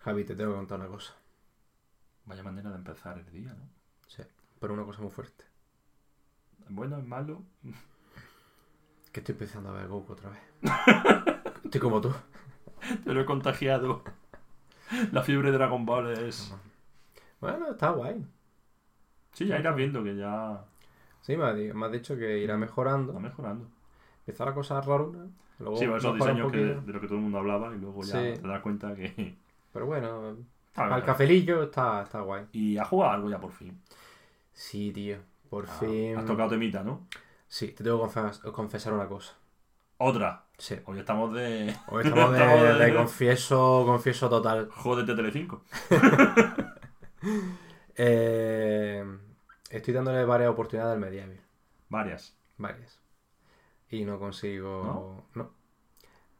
Javi, te tengo que contar una cosa. Vaya manera de empezar el día, ¿no? Sí, pero una cosa muy fuerte. Bueno, es malo. Que estoy empezando a ver Goku otra vez. estoy como tú. Te lo he contagiado. La fiebre de Dragon Ball es. Bueno, está guay. Sí, ya irás viendo que ya Sí, me, has dicho que irá mejorando. va mejorando. Empezar a cosas. Luego Sí, esos diseños que, de lo que todo el mundo hablaba y luego ya Sí. te das cuenta que. Pero bueno, al cafelillo está, está guay. Y has jugado algo ya por fin. Sí, tío. Por Ah, fin. Has tocado temita, ¿no? Sí, te tengo que confes- confesar una cosa. Otra. Sí. Hoy estamos de. Hoy estamos de, Estamos de- de confieso, confieso total. Jódete Telecinco. Eh, estoy dándole varias oportunidades al Medieval. Varias. Varias. Y no consigo. ¿No?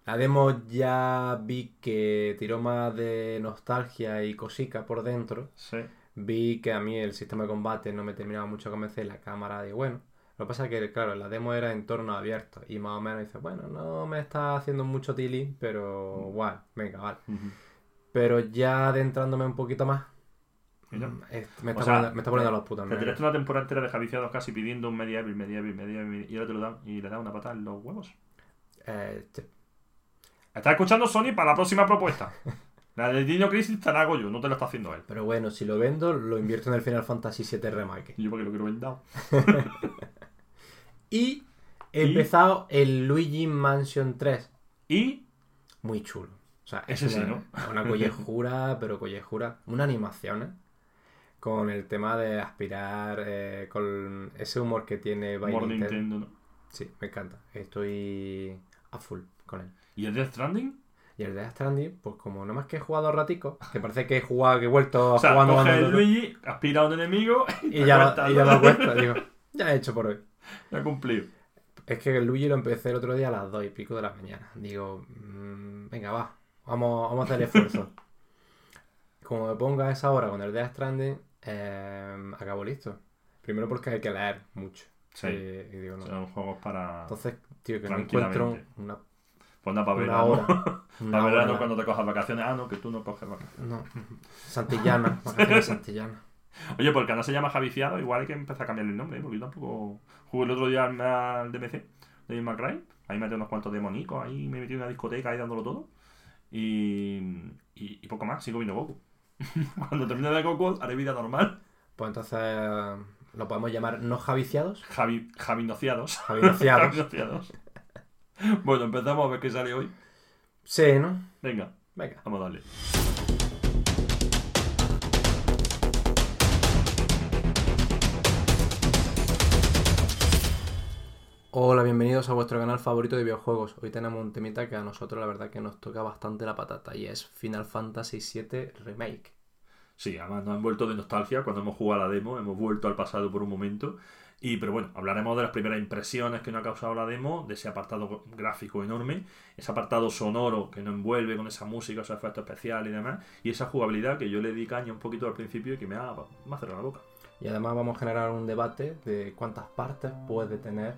La demo ya vi que tiró más de nostalgia y cosica por dentro. Sí. Vi que a mí el sistema de combate no me terminaba mucho de convencer. La cámara de bueno. Lo que pasa es que, claro, la demo era entorno abierto. Y más o menos dices, bueno, no me está haciendo mucho tilly, pero guay, venga, vale. Pero ya adentrándome un poquito más, mm, es- me, O está sea, poniendo, me está poniendo te- los putos Te tiraste una temporada entera de javiciados casi pidiendo un medieval, medieval, medieval, y ahora te lo dan y le das una patada en los huevos. Eh, sí. ¿Estás escuchando Sony para la próxima propuesta? La de Dino Crisis te la hago yo, no te la está haciendo él. Pero bueno, si lo vendo, lo invierto en el Final Fantasy VII Remake. Yo porque lo quiero vender. Y he ¿Y? empezado el Luigi Mansion 3. Y Muy chulo. O sea, es Ese sí, ¿no? una collejura, pero collejura. Una animación, ¿eh? Con el tema de aspirar, eh, con ese humor que tiene by Nintendo. Nintendo, ¿no? Sí, me encanta. Estoy a full con él. ¿Y el Death Stranding? Y el Death Stranding, pues como no más que he jugado ratico, que parece que he jugado, que he vuelto O sea, jugando coge el Luigi, aspira a un enemigo y ya, acuestas, y ya ¿no? me acuesto, digo, ya he hecho por hoy. Ya ha cumplido. Es que el Luigi lo empecé el otro día a las 2 y pico de la mañana. Digo, mm, venga, va, vamos, vamos a hacer el esfuerzo. Como me ponga a esa hora con el Death Stranding, eh, acabo listo. Primero porque hay que leer mucho. Sí. Y digo, no. Son juegos para. Entonces, tío, que no encuentro una, Pues nada, para verano. hora. Para verano hora. cuando te cojas vacaciones. Ah, no, que tú no coges vacaciones. No, Santillana, vacaciones Santillana. Oye, porque no se llama Javiciado, igual hay que empezar a cambiarle el nombre, ¿eh? porque yo tampoco jugué el otro día al, DMC May Cry. Ahí metí unos cuantos demonicos, ahí me metí en una discoteca ahí dándolo todo. Y, y, y poco más, sigo viendo Goku. Cuando termine de Goku, haré vida normal. Pues entonces lo podemos llamar no javiciados. Javi, Javinociados. Javinociados. Javinociados. bueno, empezamos a ver qué sale hoy. Sí, ¿no? Venga, Venga. vamos a darle. Hola, bienvenidos a vuestro canal favorito de videojuegos. Hoy tenemos un temita que a nosotros la verdad que nos toca bastante la patata y es Final Fantasy VII Remake. Sí, además nos han vuelto de nostalgia cuando hemos jugado a la demo, hemos vuelto al pasado por un momento. Y, pero bueno, hablaremos de las primeras impresiones que nos ha causado la demo, de ese apartado gráfico enorme, ese apartado sonoro que nos envuelve con esa música, esos efectos especiales y demás, y esa jugabilidad que yo le di caña un poquito al principio y que me ha, me ha cerrado la boca. Y además vamos a generar un debate de cuántas partes puede tener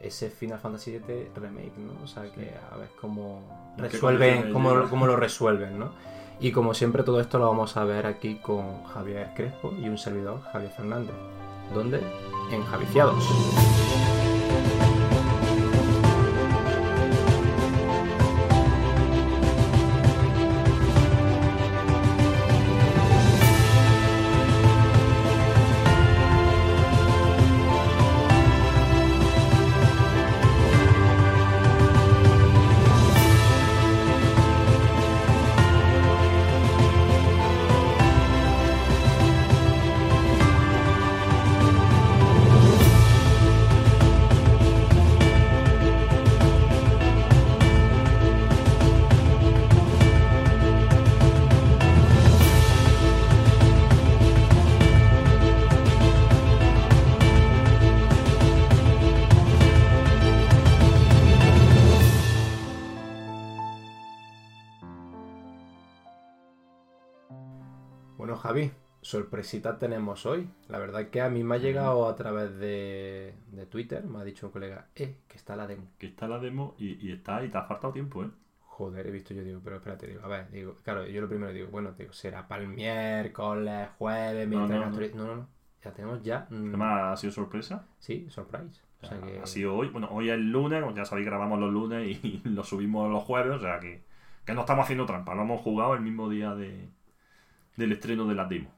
ese Final Fantasy VII Remake, ¿no? O sea que a ver cómo ¿Qué resuelven, cómo, cómo lo resuelven, ¿no? Y como siempre todo esto lo vamos a ver aquí con Javier Crespo y un servidor, Javier Fernández. ¿Dónde? En Javiciados. Bueno, Javi, sorpresita tenemos hoy. La verdad que a mí me ha llegado a través de, de Twitter, me ha dicho un colega, eh, que está la demo. Que está la demo y, y está y te ha faltado tiempo, ¿eh? joder, he visto yo, digo, pero espérate, digo, a ver, digo, claro, yo lo primero digo, bueno, digo, será para el miércoles, jueves, mientras no, no, no. no, no, no, ya tenemos ya, mm, Además, ha sido sorpresa. sí, surprise, o sea que, Ha sido hoy. Bueno, hoy es el lunes, ya sabéis que grabamos los lunes y lo subimos los jueves, o sea que, que no estamos haciendo trampa, lo hemos jugado el mismo día de, del estreno de la demo.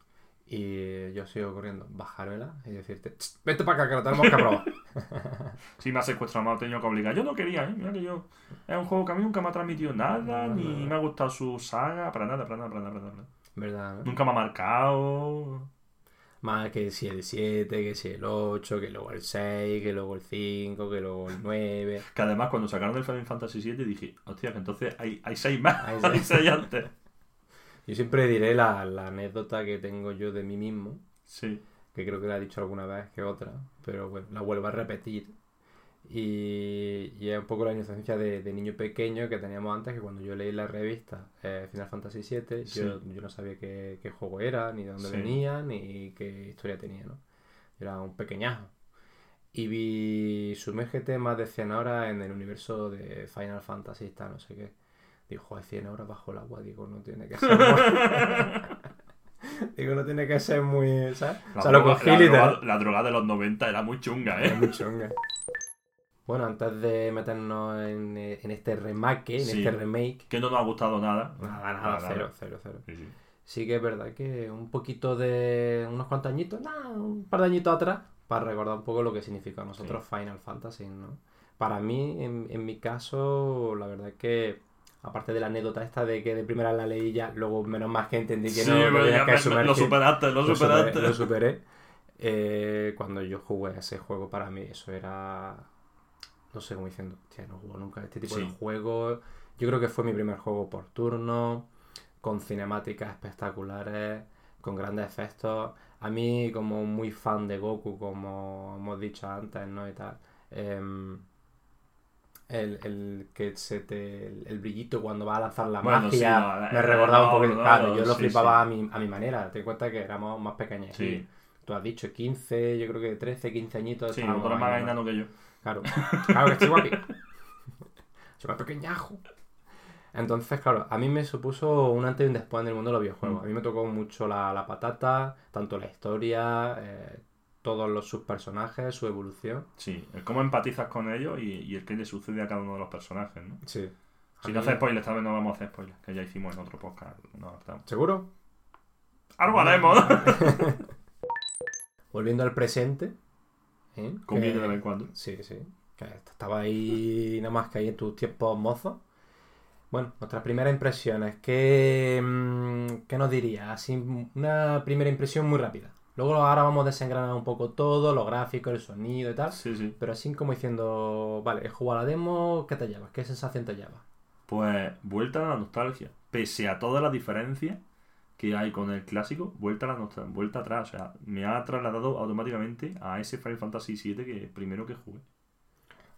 y yo sigo corriendo, bajármela y decirte, "Tss, vete para acá que lo tenemos que probar, Sí, me ha secuestrado, me ha tenido que obligar. Yo no quería, ¿eh? Mira que yo. Es un juego que a mí nunca me ha transmitido nada, No, ni no. me ha gustado su saga, para nada, para nada, para nada, para nada. ¿verdad? no? Nunca me ha marcado. Más que si el 7, que si el 8, que luego el 6, que luego el 5, que luego el 9. Que además, cuando sacaron el Final Fantasy VII, dije, hostia, que entonces hay, hay seis más, Hay hay seis. seis antes. Yo siempre diré la, la anécdota que tengo yo de mí mismo, Sí. que creo que la he dicho alguna vez que otra, pero bueno, la vuelvo a repetir. Y, y es un poco la inocencia de, de niño pequeño que teníamos antes, que cuando yo leí la revista eh, Final Fantasy VII, yo, yo no sabía qué, qué juego era, ni de dónde Sí. venía, ni qué historia tenía, ¿no? Yo era un pequeñajo. Y vi Sumérgete más de 100 horas en el universo de Final Fantasy, tal, no sé qué. Digo, joder, 100 horas bajo el agua, digo, no tiene que ser digo, no tiene que ser muy... ¿sabes? La, o sea, lo droga, cogí la droga- la droga de los 90 era muy chunga, ¿eh? muy chunga. Bueno, antes de meternos en, en este remake, en Sí. este remake, Que no nos ha gustado nada. nada, nada, cero, cero, cero. Sí, sí. Sí que es verdad que un poquito de unos cuantos añitos, nada, un par de añitos atrás, para recordar un poco lo que significa a nosotros Final Fantasy, ¿no? Para mí, en, en mi caso, la verdad es que, aparte de la anécdota esta de que de primera la leí ya, luego menos más que entendí que Sí, no, pero ya que me- me- lo superaste, lo, lo superaste. superé, lo superé. Eh, cuando yo jugué a ese juego, para mí eso era. No sé cómo diciendo, hostia, no juego nunca este tipo de juegos. Yo creo que fue mi primer juego por turno, con cinemáticas espectaculares, con grandes efectos. A mí, como muy fan de Goku, como hemos dicho antes, ¿no? Y tal. em, el, el que se te. El, brillito cuando va a lanzar la Bueno, sí, magia. no, me eh, recordaba un no, poco. no, Claro, yo lo sí, flipaba A, mi, a mi manera. Ten en cuenta que éramos más pequeños. Sí. Tú has dicho 15, yo creo que 13, 15 añitos. Sí, eres más ahí, ¿no? enano que yo. Claro, claro que estoy guapi. Soy más pequeñajo. Entonces, claro, a mí me supuso un antes y un después en el mundo de los videojuegos. Mm. A mí me tocó mucho la, la patata, tanto la historia, eh, todos los sus personajes, su evolución. Sí, el cómo empatizas con ellos y, y el que le sucede a cada uno de los personajes, ¿no? Sí. Si mí- no haces spoilers, esta vez no vamos a hacer spoilers, que ya hicimos en otro podcast. No, adaptamos. ¿Seguro? Algo haremos. Volviendo al presente. ¿eh? Conviene de vez en cuando. Sí, sí. Que estaba ahí nada más que ahí en tus tiempos mozos. Bueno, nuestras primeras impresiones. ¿Qué, mm, ¿Qué nos diría? Así, una primera impresión muy rápida. Luego ahora vamos a desengranar un poco todo, los gráficos, el sonido y tal. Sí, sí. Pero así como diciendo, vale, he jugado a la demo, ¿qué te llevas? ¿Qué sensación te llevas? Pues vuelta a la nostalgia. Pese a todas las diferencias que hay con el clásico, vuelta a la nostalgia, vuelta atrás. O sea, me ha trasladado automáticamente a ese Final Fantasy VII que primero que jugué.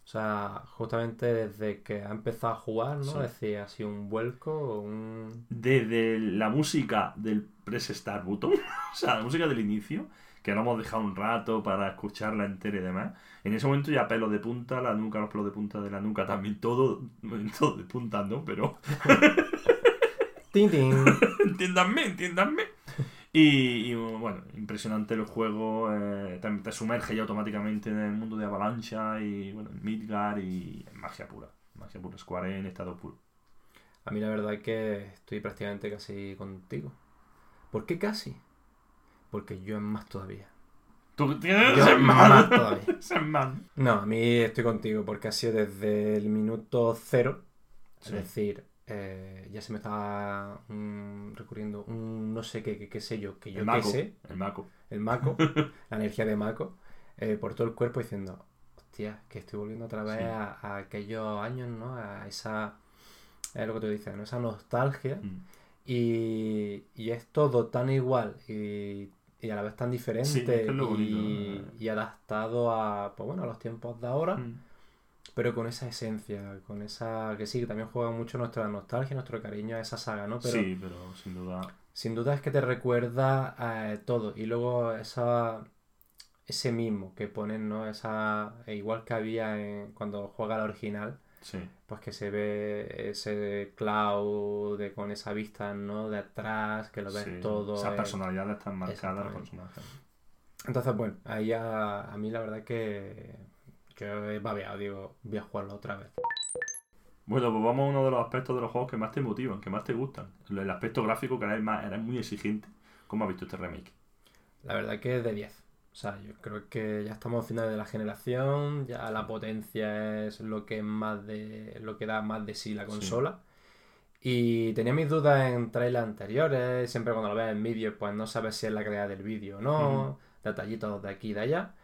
O sea, justamente desde que ha empezado a jugar, ¿no? Sí. Decía así un vuelco, un... Desde la música del Press Start Button, o sea, la música del inicio, que lo hemos dejado un rato para escucharla entera y demás. En ese momento ya pelo de punta, la nuca, los pelos de punta de la nuca también, todo, todo de punta, ¿no? Pero ¡Tin, tin! entiéndanme, entiéndanme. Y, y, bueno, impresionante el juego, eh, te, te sumerge ya automáticamente en el mundo de Avalancha y bueno, en Midgar y en magia pura. Magia pura, Square en estado puro. A mí la verdad es que estoy prácticamente casi contigo. ¿Por qué casi? Porque yo es más todavía. Tú tienes Yo ese más todavía. Man. No, a mí estoy contigo porque ha sido desde el minuto cero. Es decir, eh, ya se me está mm, recurriendo un no sé qué, qué, qué sé yo, que yo El qué sé, El Mako. el Mako, la energía de Mako, eh, por todo el cuerpo diciendo, hostia, que estoy volviendo otra vez Sí. a, a aquellos años, ¿no? A esa, es lo que tú dices, ¿no? Esa nostalgia. Mm. Y, y es todo tan igual y, y a la vez tan diferente Sí, es que es lo bonito, y, ¿no? y adaptado a, pues bueno, a los tiempos de ahora, Mm. Pero con esa esencia, con esa que sí, que también juega mucho nuestra nostalgia, nuestro cariño a esa saga, ¿no? Pero Sí, pero sin duda. sin duda es que te recuerda a todo y luego esa ese mismo que ponen, ¿no? Esa igual que había en- cuando juega la original, Sí. pues que se ve ese cloud de- con esa vista, ¿no? De atrás, que lo ves sí. todo. Esas eh. personalidades están marcadas personajes. Entonces, bueno, ahí a, a mí la verdad que yo he babeado, digo, voy a jugarlo otra vez. Bueno, pues vamos a uno de los aspectos de los juegos que más te motivan, que más te gustan. El aspecto gráfico que era, más, era muy exigente. ¿Cómo has visto este remake? La verdad que es de 10. O sea, yo creo que ya estamos a finales de la generación, ya la potencia es lo que más de lo que da más de sí la Sí. consola. Y tenía mis dudas en trailers anteriores, siempre cuando lo ves en vídeo, pues no sabes si es la calidad del vídeo o no, detallitos de aquí y de allá.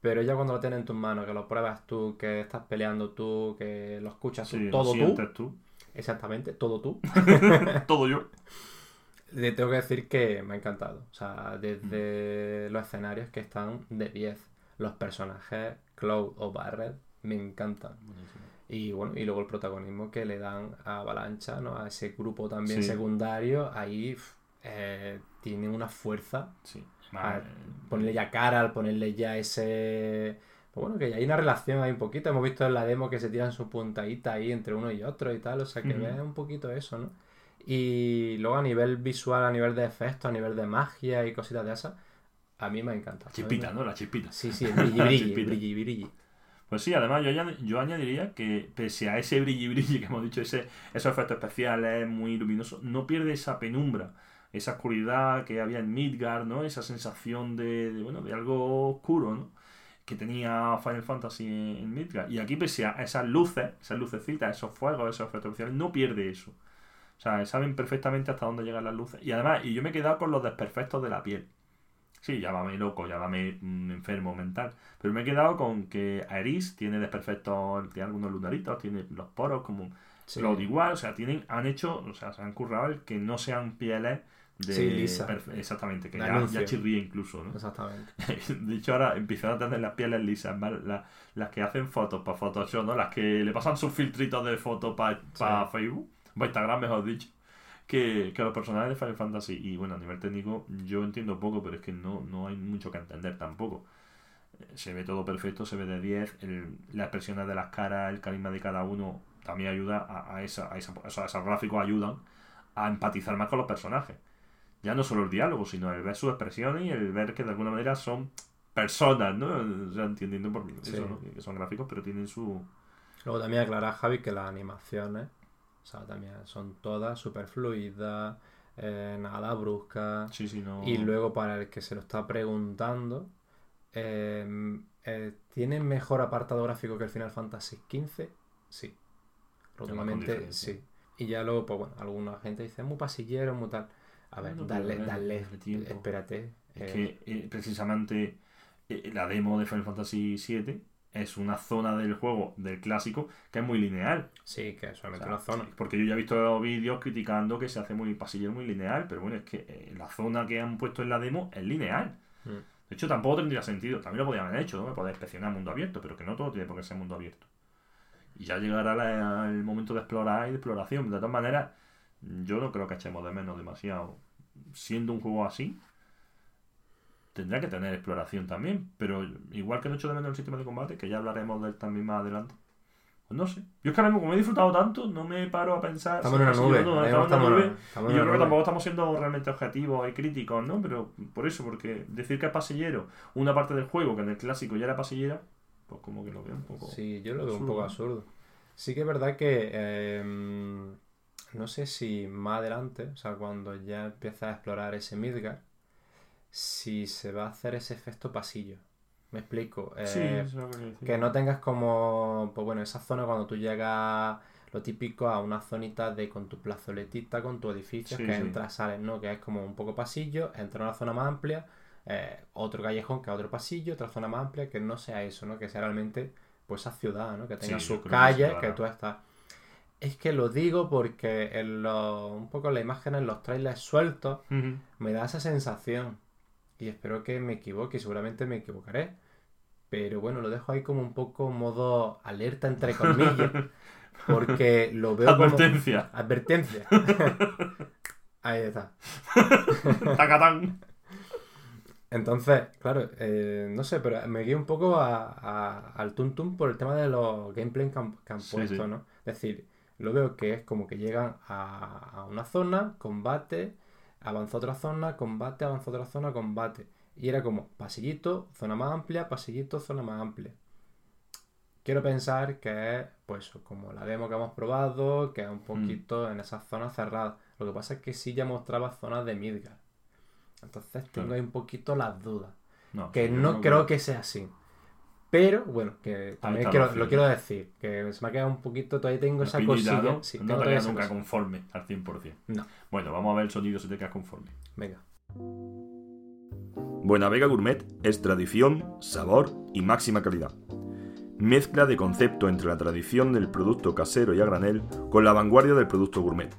Pero ya cuando lo tienes en tus manos, que lo pruebas tú, que estás peleando tú, que lo escuchas tú, todo lo tú, sientes tú. exactamente, todo tú, Todo yo. le tengo que decir que me ha encantado. O sea, desde los escenarios que están de 10. Los personajes, Cloud o Barret, me encantan. Y bueno, y luego el protagonismo que le dan a Avalancha, ¿no? A ese grupo también Sí. secundario, ahí pf, eh, tiene una fuerza. Sí. A Más, ponerle ya cara, al ponerle ya ese... Pues bueno, que ya hay una relación ahí un poquito. Hemos visto en la demo que se tiran su puntadita ahí entre uno y otro y tal. O sea que Ujú. ves un poquito eso, ¿no? Y luego a nivel visual, a nivel de efectos, a nivel de magia y cositas de esas, a mí me ha encantado. chispita, ¿no? La chispita. Sí, sí, el brilli, brilli, Chispita. brilli, brilli. Pues sí, además yo, yo añadiría que pese a ese brilli brilli que hemos dicho, ese, esos efectos especiales muy luminosos, no pierde esa penumbra, esa oscuridad que había en Midgard, ¿no? Esa sensación de, de, bueno, de algo oscuro, ¿no? Que tenía Final Fantasy en, Midgard. Y aquí pese a esas luces, esas lucecitas, esos fuegos, esos efectos especiales, no pierde eso. O sea, saben perfectamente hasta dónde llegan las luces. Y además, y yo me he quedado con los desperfectos de la piel. Sí, llámame loco, llámame mm, enfermo mental. Pero me he quedado con que Aeris tiene desperfectos, tiene algunos lunaritos, tiene los poros como Sí. Cloud igual, o sea, tienen, han hecho, o sea, se han currado el que no sean pieles de Sí, lisa. exactamente, que ya, ya chirría incluso, ¿no? Exactamente. De hecho, ahora empiezan a tener las pieles lisas, las, las que hacen fotos para Photoshop, ¿no? Las que le pasan sus filtritos de fotos para Sí. Facebook, para Instagram, mejor dicho, que, que los personajes de Final Fantasy. Y bueno, a nivel técnico, yo entiendo poco, pero es que no, no hay mucho que entender tampoco. Eh, Se ve todo perfecto, se ve de 10, el- las expresiones de las caras, el carisma de cada uno también ayuda a, a, esa, a, esa- sea, esos gráficos ayudan a empatizar más con los personajes. Ya no solo el diálogo, sino el ver sus expresiones y el ver que de alguna manera son personas, ¿no? O sea, entendiendo por Sí. eso, ¿no? Que son gráficos, pero tienen su... Luego también aclarar, Javi, que las animaciones, o sea, también son todas súper fluidas, eh, nada bruscas. Sí, sí, no... Y luego para el que se lo está preguntando, eh, eh, ¿tiene mejor apartado gráfico que el Final Fantasy XV? Sí. Rotundamente sí. Y ya luego, pues bueno, alguna gente dice, muy pasillero, muy tal. A ver, pero dale, a ver, dale, espérate. Es eh, que eh, precisamente eh, la demo de Final Fantasy VII es una zona del juego, del clásico, que es muy lineal. Sí, que es O solamente sea, una zona. sí, Porque yo ya he visto vídeos criticando que se hace muy pasillero, muy lineal, pero bueno, es que la zona que han puesto en la demo es lineal. Mm. De hecho, tampoco tendría sentido. También lo podían haber hecho, ¿no? Poder inspeccionar mundo abierto, pero que no todo tiene por qué ser mundo abierto. Y ya llegará la- el momento de explorar y de exploración. De todas maneras, yo no creo que echemos de menos demasiado. Siendo un juego así, tendrá que tener exploración también. Pero igual que no echo de menos el sistema de combate, que ya hablaremos de él también más adelante. Pues no sé. Yo es que ahora mismo, como he disfrutado tanto, no me paro a pensar. Estamos en una nube. mismo estamos nube. estamos Y en yo creo que tampoco estamos siendo realmente objetivos y críticos, ¿no? Pero por eso, porque decir que es pasillero una parte del juego que en el clásico ya era pasillera, pues como que lo veo un poco. Sí, yo lo veo un absurdo. poco absurdo. Sí que es verdad que em, no sé si más adelante, o sea, cuando ya empiezas a explorar ese Midgar, si se va a hacer ese efecto pasillo. Me explico. Sí, Eh, eso que no tengas como, pues bueno, esa zona cuando tú llegas, lo típico, a una zonita de con tu plazoletita, con tu edificio, Sí, que sí. entras, sales, ¿no? Que es como un poco pasillo, entra a una zona más amplia, eh, otro callejón que es otro pasillo, otra zona más amplia, que no sea eso, ¿no? Que sea realmente, pues esa ciudad, ¿no? Que tenga sus calles, que tú estás... Es que lo digo porque en los, un poco en la imagen, en los trailers sueltos, me da esa sensación. Y espero que me equivoque, seguramente me equivocaré. Pero bueno, lo dejo ahí como un poco modo alerta, entre comillas. Porque lo veo como... Advertencia. Advertencia. Ahí está. Tacatán. Entonces, claro, eh, no sé, pero me guío un poco a, a- al Tum Tum por el tema de los gameplays que han, que han Sí, puesto, sí. ¿no? Es decir, lo veo que es como que llegan a, a una zona, combate, avanza otra zona, combate, avanza otra zona, combate. Y era como pasillito, zona más amplia, pasillito, zona más amplia. Quiero pensar que es, pues, como la demo que hemos probado, que es un poquito en esas zonas cerradas. Lo que pasa es que sí ya mostraba zonas de Midgar. Entonces tengo Claro. ahí un poquito las dudas. No, Que no creo que sea así. Pero, bueno, que también quiero- lo quiero decir. Que se me ha quedado un poquito, todavía tengo esa cosilla. ¿no? Sí, no tengo te nunca conforme al 100%. No. Bueno, vamos a ver el sonido si te quedas conforme. Venga. Buena Vega Gourmet es tradición, sabor y máxima calidad. Mezcla de concepto entre la tradición del producto casero y a granel con la vanguardia del producto gourmet.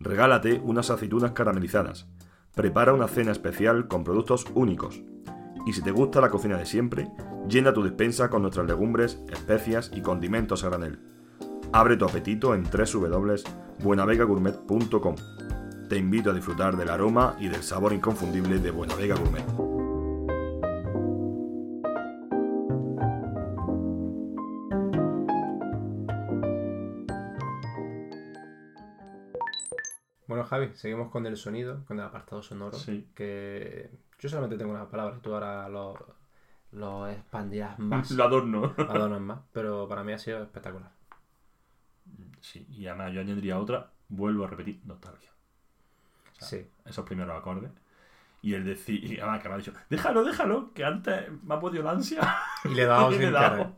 Regálate unas aceitunas caramelizadas. Prepara una cena especial con productos únicos. Y si te gusta la cocina de siempre, llena tu despensa con nuestras legumbres, especias y condimentos a granel. Abre tu apetito en www.buenavegagourmet.com. Te invito a disfrutar del aroma y del sabor inconfundible de Buena Vega Gourmet. Bueno, Javi, seguimos con el sonido, con el apartado sonoro. Sí. Que yo solamente tengo unas palabras, tú ahora lo, lo expandirás más, Lo adorno. lo adornas más, pero para mí ha sido espectacular. Sí, y además yo añadiría otra, vuelvo a repetir, nostalgia. O sea, Sí. Esos primeros acordes. Y el decir, y además que me ha dicho, déjalo, déjalo, que antes me ha podido la ansia. Y le he dado Y sin le he dado. querer.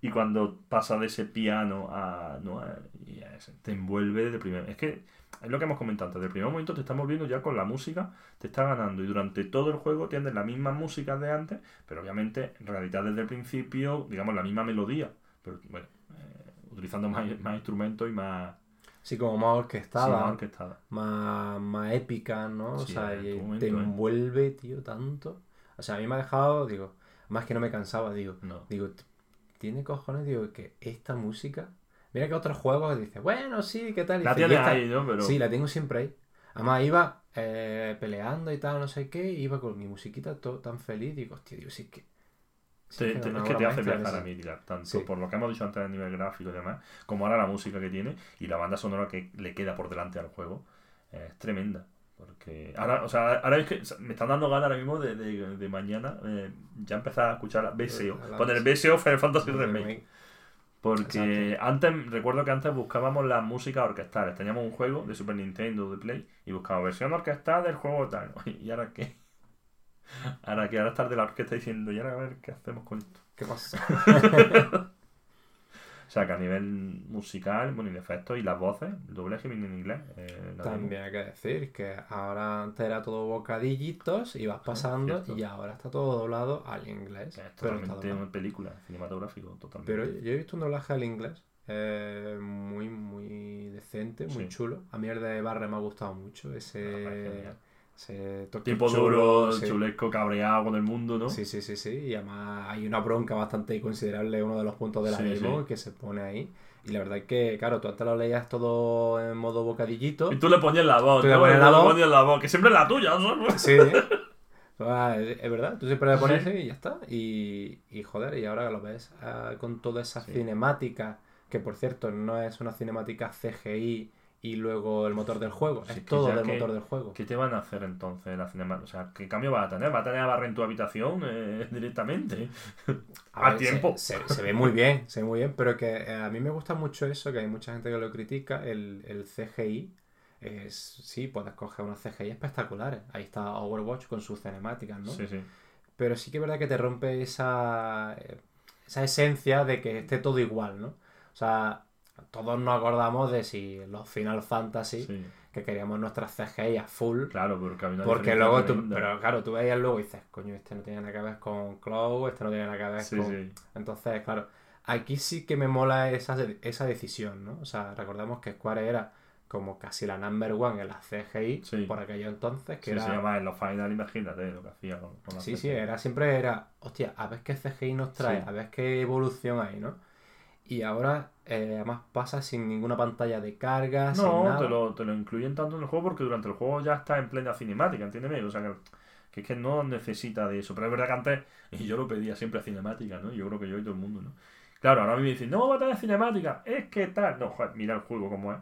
Y cuando pasa de ese piano a. ¿no? a- y a ese- te envuelve de primer. Es que es lo que hemos comentado antes. Del primer momento te estamos viendo ya con la música, te está ganando. Y durante todo el juego tienes las mismas músicas de antes, pero obviamente en realidad desde el principio, digamos, la misma melodía. Pero bueno, eh, utilizando más, más instrumentos y más. Sí, como más sí, orquestada, más orquestada. más, más épica, ¿no? O Sí, sea, y momento, te ¿eh? envuelve, tío, tanto. O sea, a mí me ha dejado, digo, más que no me cansaba, digo, No. digo, tiene cojones, digo, que esta música. Mira que otros juegos dices, bueno, sí, ¿qué tal? Y La dices, "Y tienes ahí, ¿no? Pero. Sí, la tengo siempre ahí. Además, iba eh, peleando y tal, no sé qué, y iba con mi musiquita todo tan feliz, digo, hostia, digo, sí es que. sí Te- es que te hace viajar a Midgar, tanto Sí. por lo que hemos dicho antes a nivel gráfico y demás, como ahora la música que tiene y la banda sonora que le queda por delante al juego, eh, es tremenda. Porque ahora, o sea, ahora es que me están dando ganas ahora mismo de, de- de mañana eh, ya empezar a escuchar la BSO. Poner BSO Final Fantasy Remake. Porque antes, recuerdo que antes buscábamos las músicas orquestales. Teníamos un juego de Super Nintendo, de Play, y buscábamos versión orquestal del juego tal. ¿Y ahora qué? Ahora que ahora estar de la orquesta diciendo, y ahora a ver qué hacemos con esto. ¿Qué pasa? O sea, que a nivel musical, bueno, y de efectos y las voces, el doblaje viene en inglés. eh. También hay que decir que ahora antes era todo bocadillitos, ibas pasando cierto. y ahora está todo doblado al inglés. Es totalmente una película, cinematográfico, totalmente. Pero yo he visto un doblaje al inglés eh, muy, muy decente, muy Sí. chulo. A mí el de Barre me ha gustado mucho. Ah, parece Ese, Tipo chulo, duro, sí. chulesco, cabreado con el mundo, ¿no? Sí, sí, sí, sí. Y además hay una bronca bastante considerable, uno de los puntos de la Sí, demo sí. que se pone ahí. Y la verdad es que, claro, tú antes lo leías todo en modo bocadillito. Y tú le ponías la voz, Tú le ponías la voz, que siempre es la tuya, ¿no? Sí, Ah, es verdad, tú siempre le pones Sí. y ya está. Y, y joder, y ahora lo ves ah, con toda esa Sí. cinemática, que por cierto no es una cinemática CGI y luego el motor del juego, Sí, es todo del que- motor del juego. ¿Qué te van a hacer entonces la cinema? O sea, ¿qué cambio vas a tener? ¿Vas a tener a barrer en tu habitación eh, directamente? A a ver, tiempo. Se, se ve muy bien, se ve muy bien, pero que eh, a mí me gusta mucho eso, que hay mucha gente que lo critica, el, el CGI. Es, sí, puedes coger unos CGI espectaculares. Ahí está Overwatch con sus cinemáticas, ¿no? Sí, sí. Pero sí que es verdad que te rompe esa, eh, esa esencia de que esté todo igual, ¿no? O sea, todos nos acordamos de si los Final Fantasy, sí. que queríamos nuestras CGI a full, Claro, porque había una porque luego tú, pero claro, tú veías luego y dices, coño, este no tiene nada que ver con Cloud, este no tiene nada que ver Sí, con... sí. Entonces, claro, aquí sí que me mola esa, esa decisión, ¿no? O sea, recordemos que Square era como casi la number one en las CGI por aquello entonces, que Sí, era... se llama en los final, imagínate lo que hacía con, con la Sí, CGI. sí, era siempre era, hostia, a ver qué CGI nos trae, a ver qué evolución hay, ¿no? Y ahora, eh, además, pasa sin ninguna pantalla de carga, sin No, nada. te lo, te lo incluyen tanto en el juego porque durante el juego ya está en plena cinemática, entiéndeme. O sea, que, Que es que no necesita de eso. Pero es verdad que antes, y yo lo pedía siempre a cinemática, ¿no? Yo creo que yo y todo el mundo, ¿no? Claro, ahora a mí me dicen, no va a tener cinemática, es que tal. No, joder, mira el juego como es.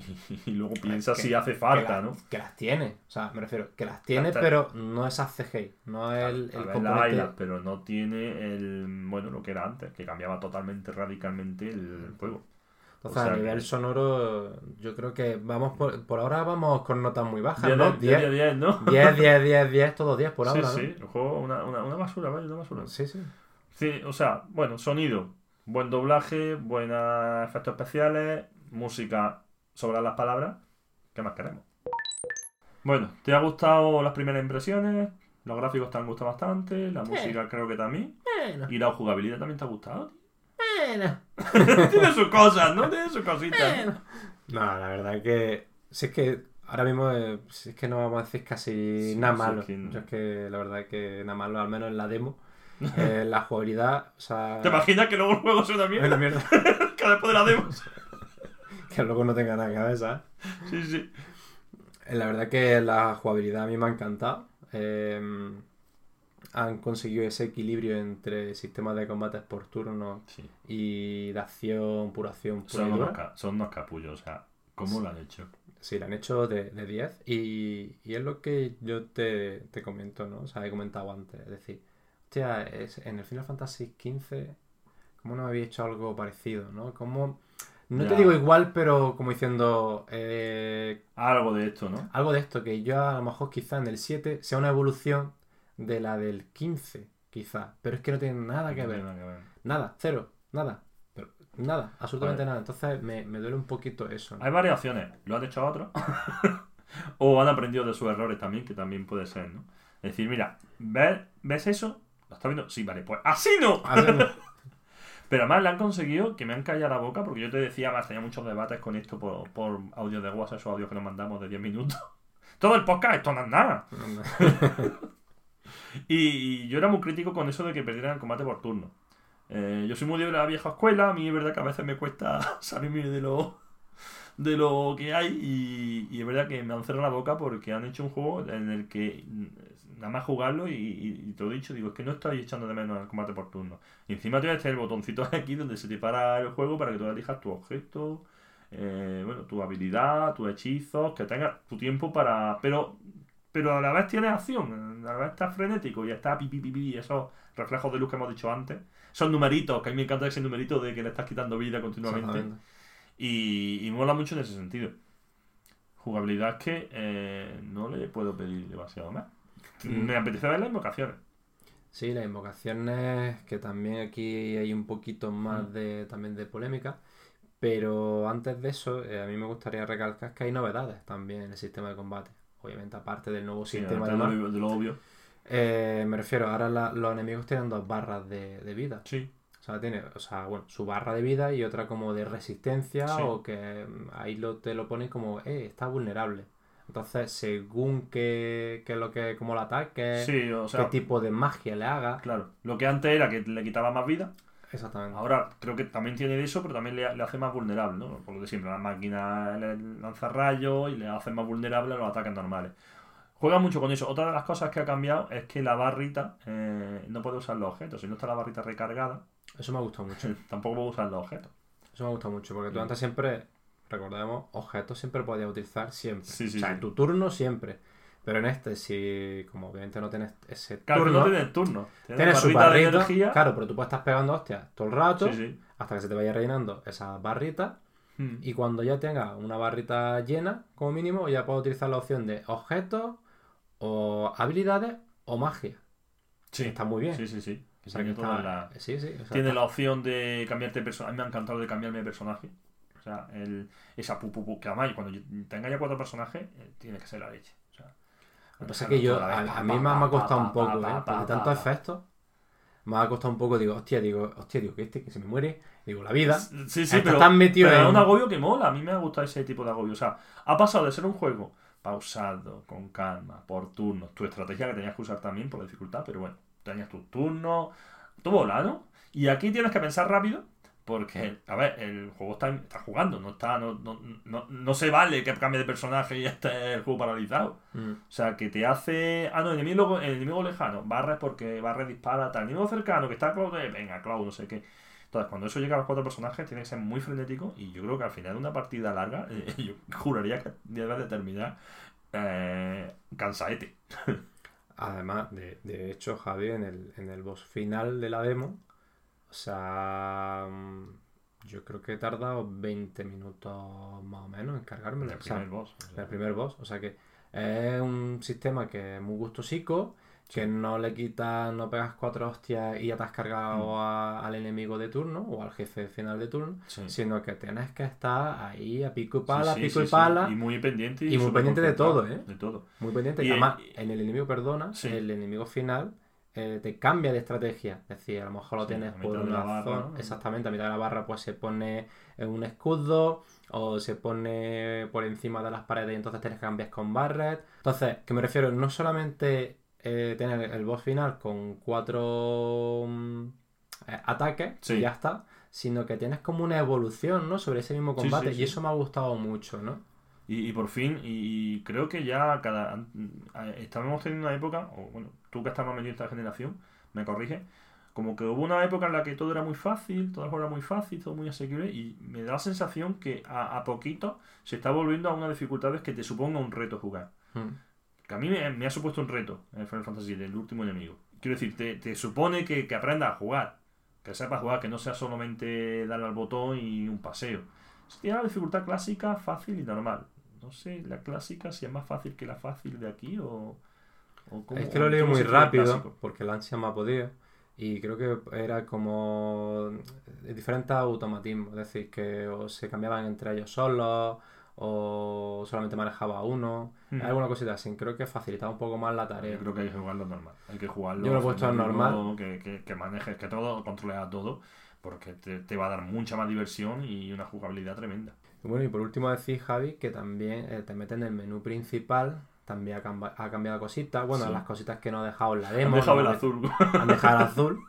Y, luego piensa que- si hace falta, la- ¿no? Que las tiene. O sea, me refiero, que las tiene, pero no es CGI. No es el, el ver, componente- la bailas, pero no tiene el bueno lo que era antes, que cambiaba totalmente radicalmente el juego. Entonces, o sea a nivel que- sonoro, yo creo que vamos por, por ahora vamos con notas muy bajas, 10, ¿no? 10, 10, 10, ¿no? 10, 10, 10, 10, todos 10 por sí, ahora, ¿no? sí, el juego una, una, una basura, vaya, una basura. Sí, sí. Sí, o sea, bueno, sonido, buen doblaje, buenos efectos especiales, música sobre las palabras. ¿Qué más queremos? Bueno, ¿te ha gustado las primeras impresiones? Los gráficos te han gustado bastante, la música creo que también. Bueno, Y la jugabilidad también te ha gustado. bueno, Tiene sus cosas, ¿no? Tiene sus cositas. bueno. No, la verdad que. Si es que ahora mismo eh, si es que no vamos a decir casi Sí, nada malo. es que- Yo es que la verdad que nada malo, al menos en la demo. eh, la jugabilidad, o sea. ¿Te imaginas que luego el juego Bueno, mierda? mierda. que después de la demo. que luego no tenga nada ver, ¿sabes? Sí, sí. Eh, La verdad que la jugabilidad a mí me ha encantado. Eh, han conseguido ese equilibrio entre sistemas de combates por turno sí. y de acción, pura acción, pura Son, unos, son unos capullos, o sea, ¿cómo lo han hecho? Sí, lo han hecho de, de 10 y, y es lo que yo te, te comento, ¿no? O sea, he comentado antes. Es decir, hostia, es- en el Final Fantasy XV, ¿cómo no me había hecho algo parecido, no? Como, no te digo igual, pero como diciendo, eh, Algo de esto, ¿no? algo de esto, que yo a lo mejor quizá en el 7 sea una evolución de la del 15, quizá. Pero es que no tiene nada que No ver. nada que ver. Nada, cero, nada. Pero nada, absolutamente nada. Entonces me, me duele un poquito eso. ¿no? Hay variaciones. ¿Lo han hecho a otros? o han aprendido de sus errores también, que también puede ser, ¿no? Es decir, mira, ¿ves, ¿ves eso? ¿Lo estás viendo? Sí, vale, pues así no. A ver, Pero además le han conseguido que me han callado la boca, porque yo te decía, además tenía muchos debates con esto por, por audio de WhatsApp, esos audios que nos mandamos de 10 minutos. Todo el podcast, esto no es nada. Y, y yo era muy crítico con eso de que perdieran el combate por turno. Eh, yo soy muy de la vieja escuela, a mí es verdad que a veces me cuesta salirme de lo, de lo que hay y, es verdad que me han cerrado la boca porque han hecho un juego en el que nada más jugarlo y, y- te lo he dicho, digo, es que no estoy echando de menos el combate por turno. Y encima tienes el botoncito aquí donde se te para el juego para que tú elijas tu objeto, eh, bueno, tu habilidad, tus hechizos, que tengas tu tiempo para... Pero pero a la vez tienes acción, a la vez estás frenético y está pi, pi, pi, pi, esos reflejos de luz que hemos dicho antes. Son numeritos, que a mí me encanta ese numerito de que le estás quitando vida continuamente. Y, y mola mucho en ese sentido. Jugabilidad que eh, no le puedo pedir demasiado más. Mm. Me apetece ver las invocaciones. Sí, las invocaciones, que también aquí hay un poquito más Mm. de también de polémica. Pero antes de eso, eh, a mí me gustaría recalcar que hay novedades también en el sistema de combate. Obviamente, aparte del nuevo Sí, sistema de, lo, de lo obvio. Eh, me refiero, ahora la- los enemigos tienen dos barras de, de vida. Sí. Sea, tiene, o sea, bueno, su barra de vida y otra como de resistencia Sí. o que ahí lo, te lo pone como, eh, está vulnerable. Entonces, según qué, qué es lo que, como lo ataque, Sí, o sea, qué tipo de magia le haga. claro. Lo que antes era que le quitaba más vida, Exactamente. Ahora creo que también tiene eso, pero también le, le hace más vulnerable, ¿no? Por lo de siempre, la máquina le lanza rayos y le hace más vulnerable a los ataques normales. Juega mucho con eso. Otra de las cosas que ha cambiado es que la barrita eh, no puede usar los objetos. Si no está la barrita recargada, Eso me ha gustado mucho. tampoco puede usar los objetos. Eso me ha gustado mucho, porque tú Mm. antes siempre, recordemos, objetos siempre podías utilizar siempre. Sí, sí, o sea, en tu turno siempre. Pero en este, si como obviamente no tienes ese Claro, turno, no tienes turno. tienes su barrita de energía. claro, pero tú puedes estar pegando hostias todo el rato Sí, sí. hasta que se te vaya rellenando esa barrita Mm. y cuando ya tengas una barrita llena, como mínimo, ya puedes utilizar la opción de objetos o habilidades o magia. Sí. Está muy bien. Sí, sí, sí. O sea, tiene que toda está- la- Sí, sí. o sea, Tiene la opción de cambiarte personaje. A mí me ha encantado de cambiarme de personaje. O sea, el, esa pu, pu, pu, que además cuando tenga ya cuatro personajes, eh, tiene que ser la leche. O sea, Lo que pasa es que yo, a, a mí me, me ha costado un poco, ¿eh? Porque tantos efectos, me ha costado un poco, digo, hostia, digo, hostia, digo, que este que se me muere, digo, la vida. Sí, sí, pero, tan metido pero en- es un agobio que mola. A mí me ha gustado ese tipo de agobio. O sea, ha pasado de ser un juego pausado, con calma, por turnos. Tu estrategia que tenías que usar también por la dificultad, pero bueno, tenías tus turnos, todo mola, ¿no? Y aquí tienes que pensar rápido, Porque, a ver, el juego está, está jugando, no está, no, no, no, no se vale que cambie de personaje y esté el juego paralizado. Mm. O sea, que te hace. Ah, no, el enemigo, el enemigo lejano, barres porque barres dispara, tal. El enemigo cercano, que está Cloud, eh, venga, Cloud, no sé qué. Entonces, cuando eso llega a los cuatro personajes, tiene que ser muy frenético. Y yo creo que al final de una partida larga, eh, yo juraría que debe de terminar eh, cansaete. Además, de, de hecho, Javi, en el, en el boss final de la demo, o sea, mm, yo creo que he tardado 20 minutos más o menos en cargármelo. El O sea, primer boss. o sea. el primer boss. O sea que es un sistema que es muy gustosico, que no le quitas, no pegas cuatro hostias y ya te has cargado Mm. a- al enemigo de turno o al jefe final de turno, Sí. sino que tienes que estar ahí a pico y pala, Sí, sí, pico y pala, Y muy pendiente. y muy súper pendiente de todo, ¿eh? De todo. muy pendiente. Y, Y, además, eh, en el enemigo, perdona, el enemigo final eh, te cambia de estrategia. Es decir, a lo mejor lo tienes por una barra, zona, ¿no? exactamente, a mitad de la barra pues se pone en un escudo o se pone por encima de las paredes y entonces tienes que cambiar con barret. Entonces, que me refiero no solamente eh, tener el boss final con cuatro mm, eh, ataques Sí. y ya está, sino que tienes como una evolución, ¿no? Sobre ese mismo combate sí, sí. y eso me ha gustado mucho, ¿no? Y, y por fin, y, y creo que ya cada. Estábamos teniendo una época, o bueno, tú que estás más metido en esta generación, me corrige, como que hubo una época en la que todo era muy fácil, todo era muy fácil, todo muy asequible, y me da la sensación que a, a poquito se está volviendo a unas dificultades que te suponga un reto jugar. Mm. Que a mí me, me ha supuesto un reto en Final Fantasy VII, el último enemigo. Quiero decir, te, te supone que, que aprendas a jugar, que sepas jugar, que no sea solamente darle al botón y un paseo. Tiene la dificultad clásica, fácil y normal. No sé, la clásica si es más fácil que la fácil de aquí o... o cómo- Es que lo he o leído cómo muy rápido, porque el ansia me ha podido. Y creo que era como diferentes automatismos. Es decir, que o se cambiaban entre ellos solos, o solamente manejaba uno. Mm. Alguna cosita así. Creo que facilitaba un poco más la tarea. Yo creo que hay que jugarlo normal. Hay que jugarlo. Yo lo he puesto en frenético, normal. Que, que, que manejes, que todo, controles a todo. Porque te, te va a dar mucha más diversión y una jugabilidad tremenda. Y bueno, y por último decir, Javi, que también eh, te meten en el menú principal. También ha, camba- ha cambiado cositas. Bueno, Sí. las cositas que no ha dejado en la Han demo. dejado el azul. han dejado el azul.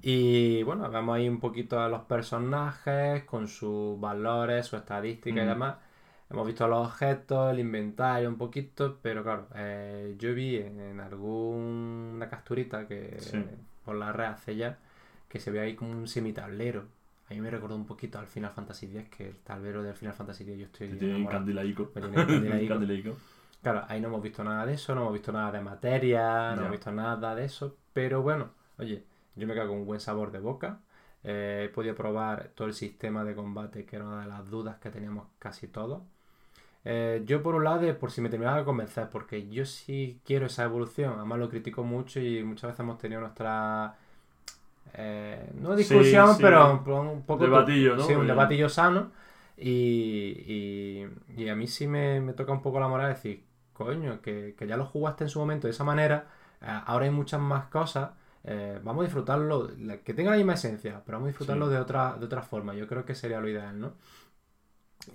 Y bueno, vemos ahí un poquito a los personajes con sus valores, su estadística y demás. Hemos visto los objetos, el inventario un poquito, pero claro, eh, yo vi en, alguna capturita que Sí. por la red hace ya que se ve ahí como un semitablero. A mí me recordó un poquito al Final Fantasy X, que el tablero del Final Fantasy X yo estoy tiene candilaico. Tiene candilaico. Candilaico. Claro, ahí no hemos visto nada de eso, no hemos visto nada de materia, no, No. hemos visto nada de eso, pero bueno, oye, yo me quedo con un buen sabor de boca. Eh, he podido probar todo el sistema de combate, que era una de las dudas que teníamos casi todos. Eh, yo por un lado, de por si me terminaba de convencer, porque yo sí quiero esa evolución, además lo critico mucho y muchas veces hemos tenido nuestra... eh, no discusión, sí. pero un, po- un poco... Debatillo, ¿no? Sí, un debatillo sano. Y, y, y a mí sí me, me toca un poco la moral decir, coño, que, que ya lo jugaste en su momento de esa manera, eh, ahora hay muchas más cosas, eh, vamos a disfrutarlo, que tenga la misma esencia, pero vamos a disfrutarlo Sí. de otra, de otra forma, yo creo que sería lo ideal, ¿no?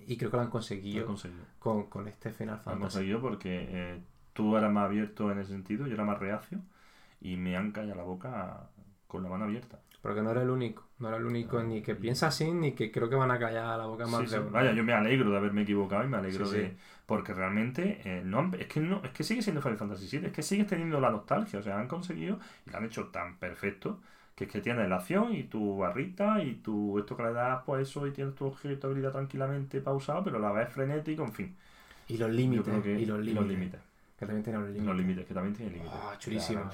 Y creo que lo han Lo he conseguido conseguido. con, con este Final Lo he Fantasy. conseguido porque eh, tú eras más abierto en ese sentido, yo era más reacio y me han callado la boca con la mano abierta. Porque no era el único, no era el único No. ni que piensa así, ni que creo que van a callar la boca más Sí, de sí. Vaya, yo me alegro de haberme equivocado y me alegro Sí, de. Porque realmente eh, no han- es que no, es que sigue siendo Final Fantasy VII, es que sigues teniendo la nostalgia, o sea, han conseguido y lo han hecho tan perfecto que es que tienes la acción y tu barrita y tu esto que le das pues eso y tienes tu objeto habilidad tranquilamente pausado, pero la vez frenético, en fin. Y los Yo límites, que y los límites, que también tienen los límites. los límites, que también tiene límites. Ah, chulísimo.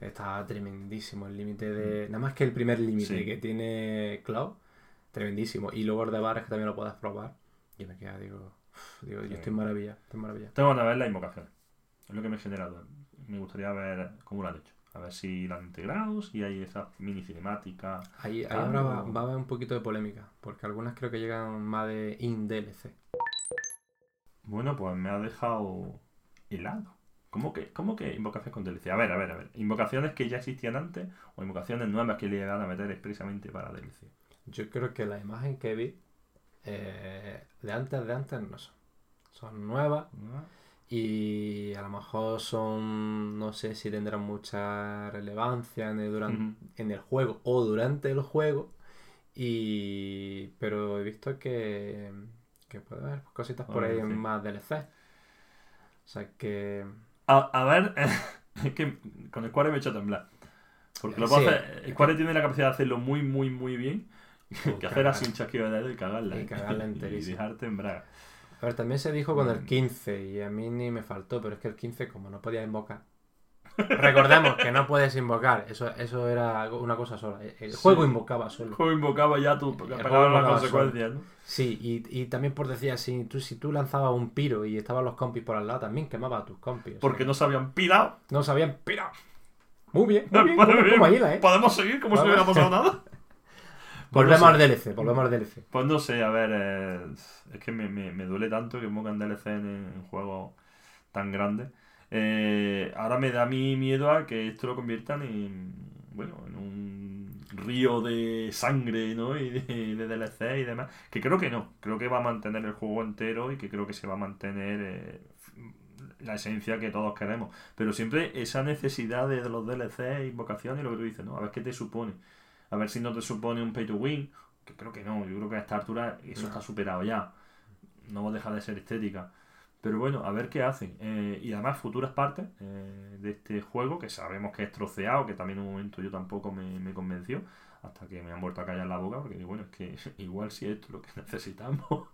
Está tremendísimo el límite de. Nada más que el primer límite Sí. que tiene Cloud. Tremendísimo. Y luego el de bares que también lo puedes probar. Y me queda, digo. digo, yo Sí. estoy maravilla, estoy maravilla. Tengo de ver las invocaciones. Es lo que me ha generado. Me gustaría ver cómo lo han hecho. A ver si lo han integrado, si hay esa mini cinemática. Ahí, ahí Ah, ahora va, no. va a haber un poquito de polémica. Porque algunas creo que llegan más de in DLC. Bueno, pues me ha dejado helado. ¿Cómo que, ¿Cómo que invocaciones con DLC? A ver, a ver, a ver. ¿Invocaciones que ya existían antes o invocaciones nuevas que le van a meter expresamente para DLC? Yo creo que la imagen que vi eh, de antes de antes no son. Son nuevas. Y a lo mejor son, no sé si tendrán mucha relevancia en el, en el juego o durante el juego. Y... Pero he visto que, que puede haber cositas por Ah, ahí sí. en más DLC. O sea que... A, a ver, es que con Square me he hecho a temblar. Porque lo Sí. hacer- Square tiene la capacidad de hacerlo muy, muy, muy bien. Que hacer así un chasquido de dedo y cagarla. Y ¿eh? cagarla y enterísima. dejarte en braga. A ver, también se dijo con Mm. el 15 y a mí ni me faltó, pero es que el 15 como no podía invocar. Recordemos que no puedes invocar, eso, eso era una cosa sola. El Sí. juego invocaba solo. El juego invocaba ya tú, porque El las consecuencias, ¿no? Sí, y, y también por decir así, tú, si tú lanzabas un piro y estaban los compis por al lado, también quemaba a tus compis. o sea, Porque no se habían pirado. no sabían piro. Muy bien, muy bien, como, como Aguila, ¿eh? Podemos seguir como si no hubiera pasado nada. Volvemos al. DLC, volvemos al DLC. Pues no sé, a ver, eh, es que me, me, me duele tanto que pongan DLC en, en juegos tan grandes. Eh, ahora me da a mí miedo a que esto lo conviertan en, bueno, en un río de sangre, ¿no? Y de, de DLC y demás. Que creo que no, creo que va a mantener el juego entero y que creo que se va a mantener eh, la esencia que todos queremos. Pero siempre esa necesidad de los DLC, invocaciones y lo que tú dices, ¿no? A ver qué te supone. A ver si no te supone un pay to win. Que creo que no, yo creo que a esta altura eso No. está superado ya. No deja de ser estética. Pero bueno, a ver qué hacen. Eh, y además futuras partes eh, de este juego, que sabemos que es troceado, que también en un momento yo tampoco me, me convenció, hasta que me han vuelto a callar la boca, porque digo, bueno, es que igual si esto es lo que necesitamos.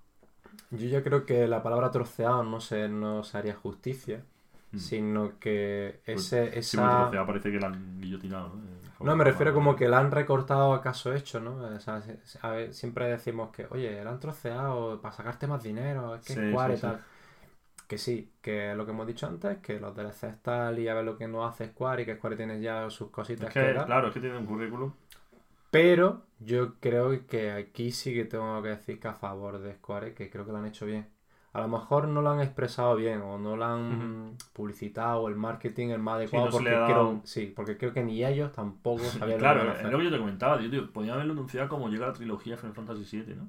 Yo ya creo que la palabra troceado no se, no se haría justicia, Mm. sino que ese, Sí, porque esa... troceado parece que la han guillotinado, ¿no? No, me refiero como que la han recortado a caso hecho, ¿no? O sea, siempre decimos que, oye, la han troceado para sacarte más dinero, es que Sí, es Square sí, y tal. Que sí, que lo que hemos dicho antes, que los DLCs tal y a ver lo que no hace Square y que Square tiene ya sus cositas Es que claro, es que tiene un currículum. Pero yo creo que aquí sí que tengo que decir que a favor de Square, que creo que lo han hecho bien. A lo mejor no lo han expresado bien o no lo han publicitado el marketing el más adecuado no se porque, ha creo, dado- sí, porque creo que ni ellos tampoco sabían Claro, lo que a es hacer. lo que yo te comentaba, tío, tío, podían haberlo anunciado como llega la trilogía Final Fantasy VII, ¿no?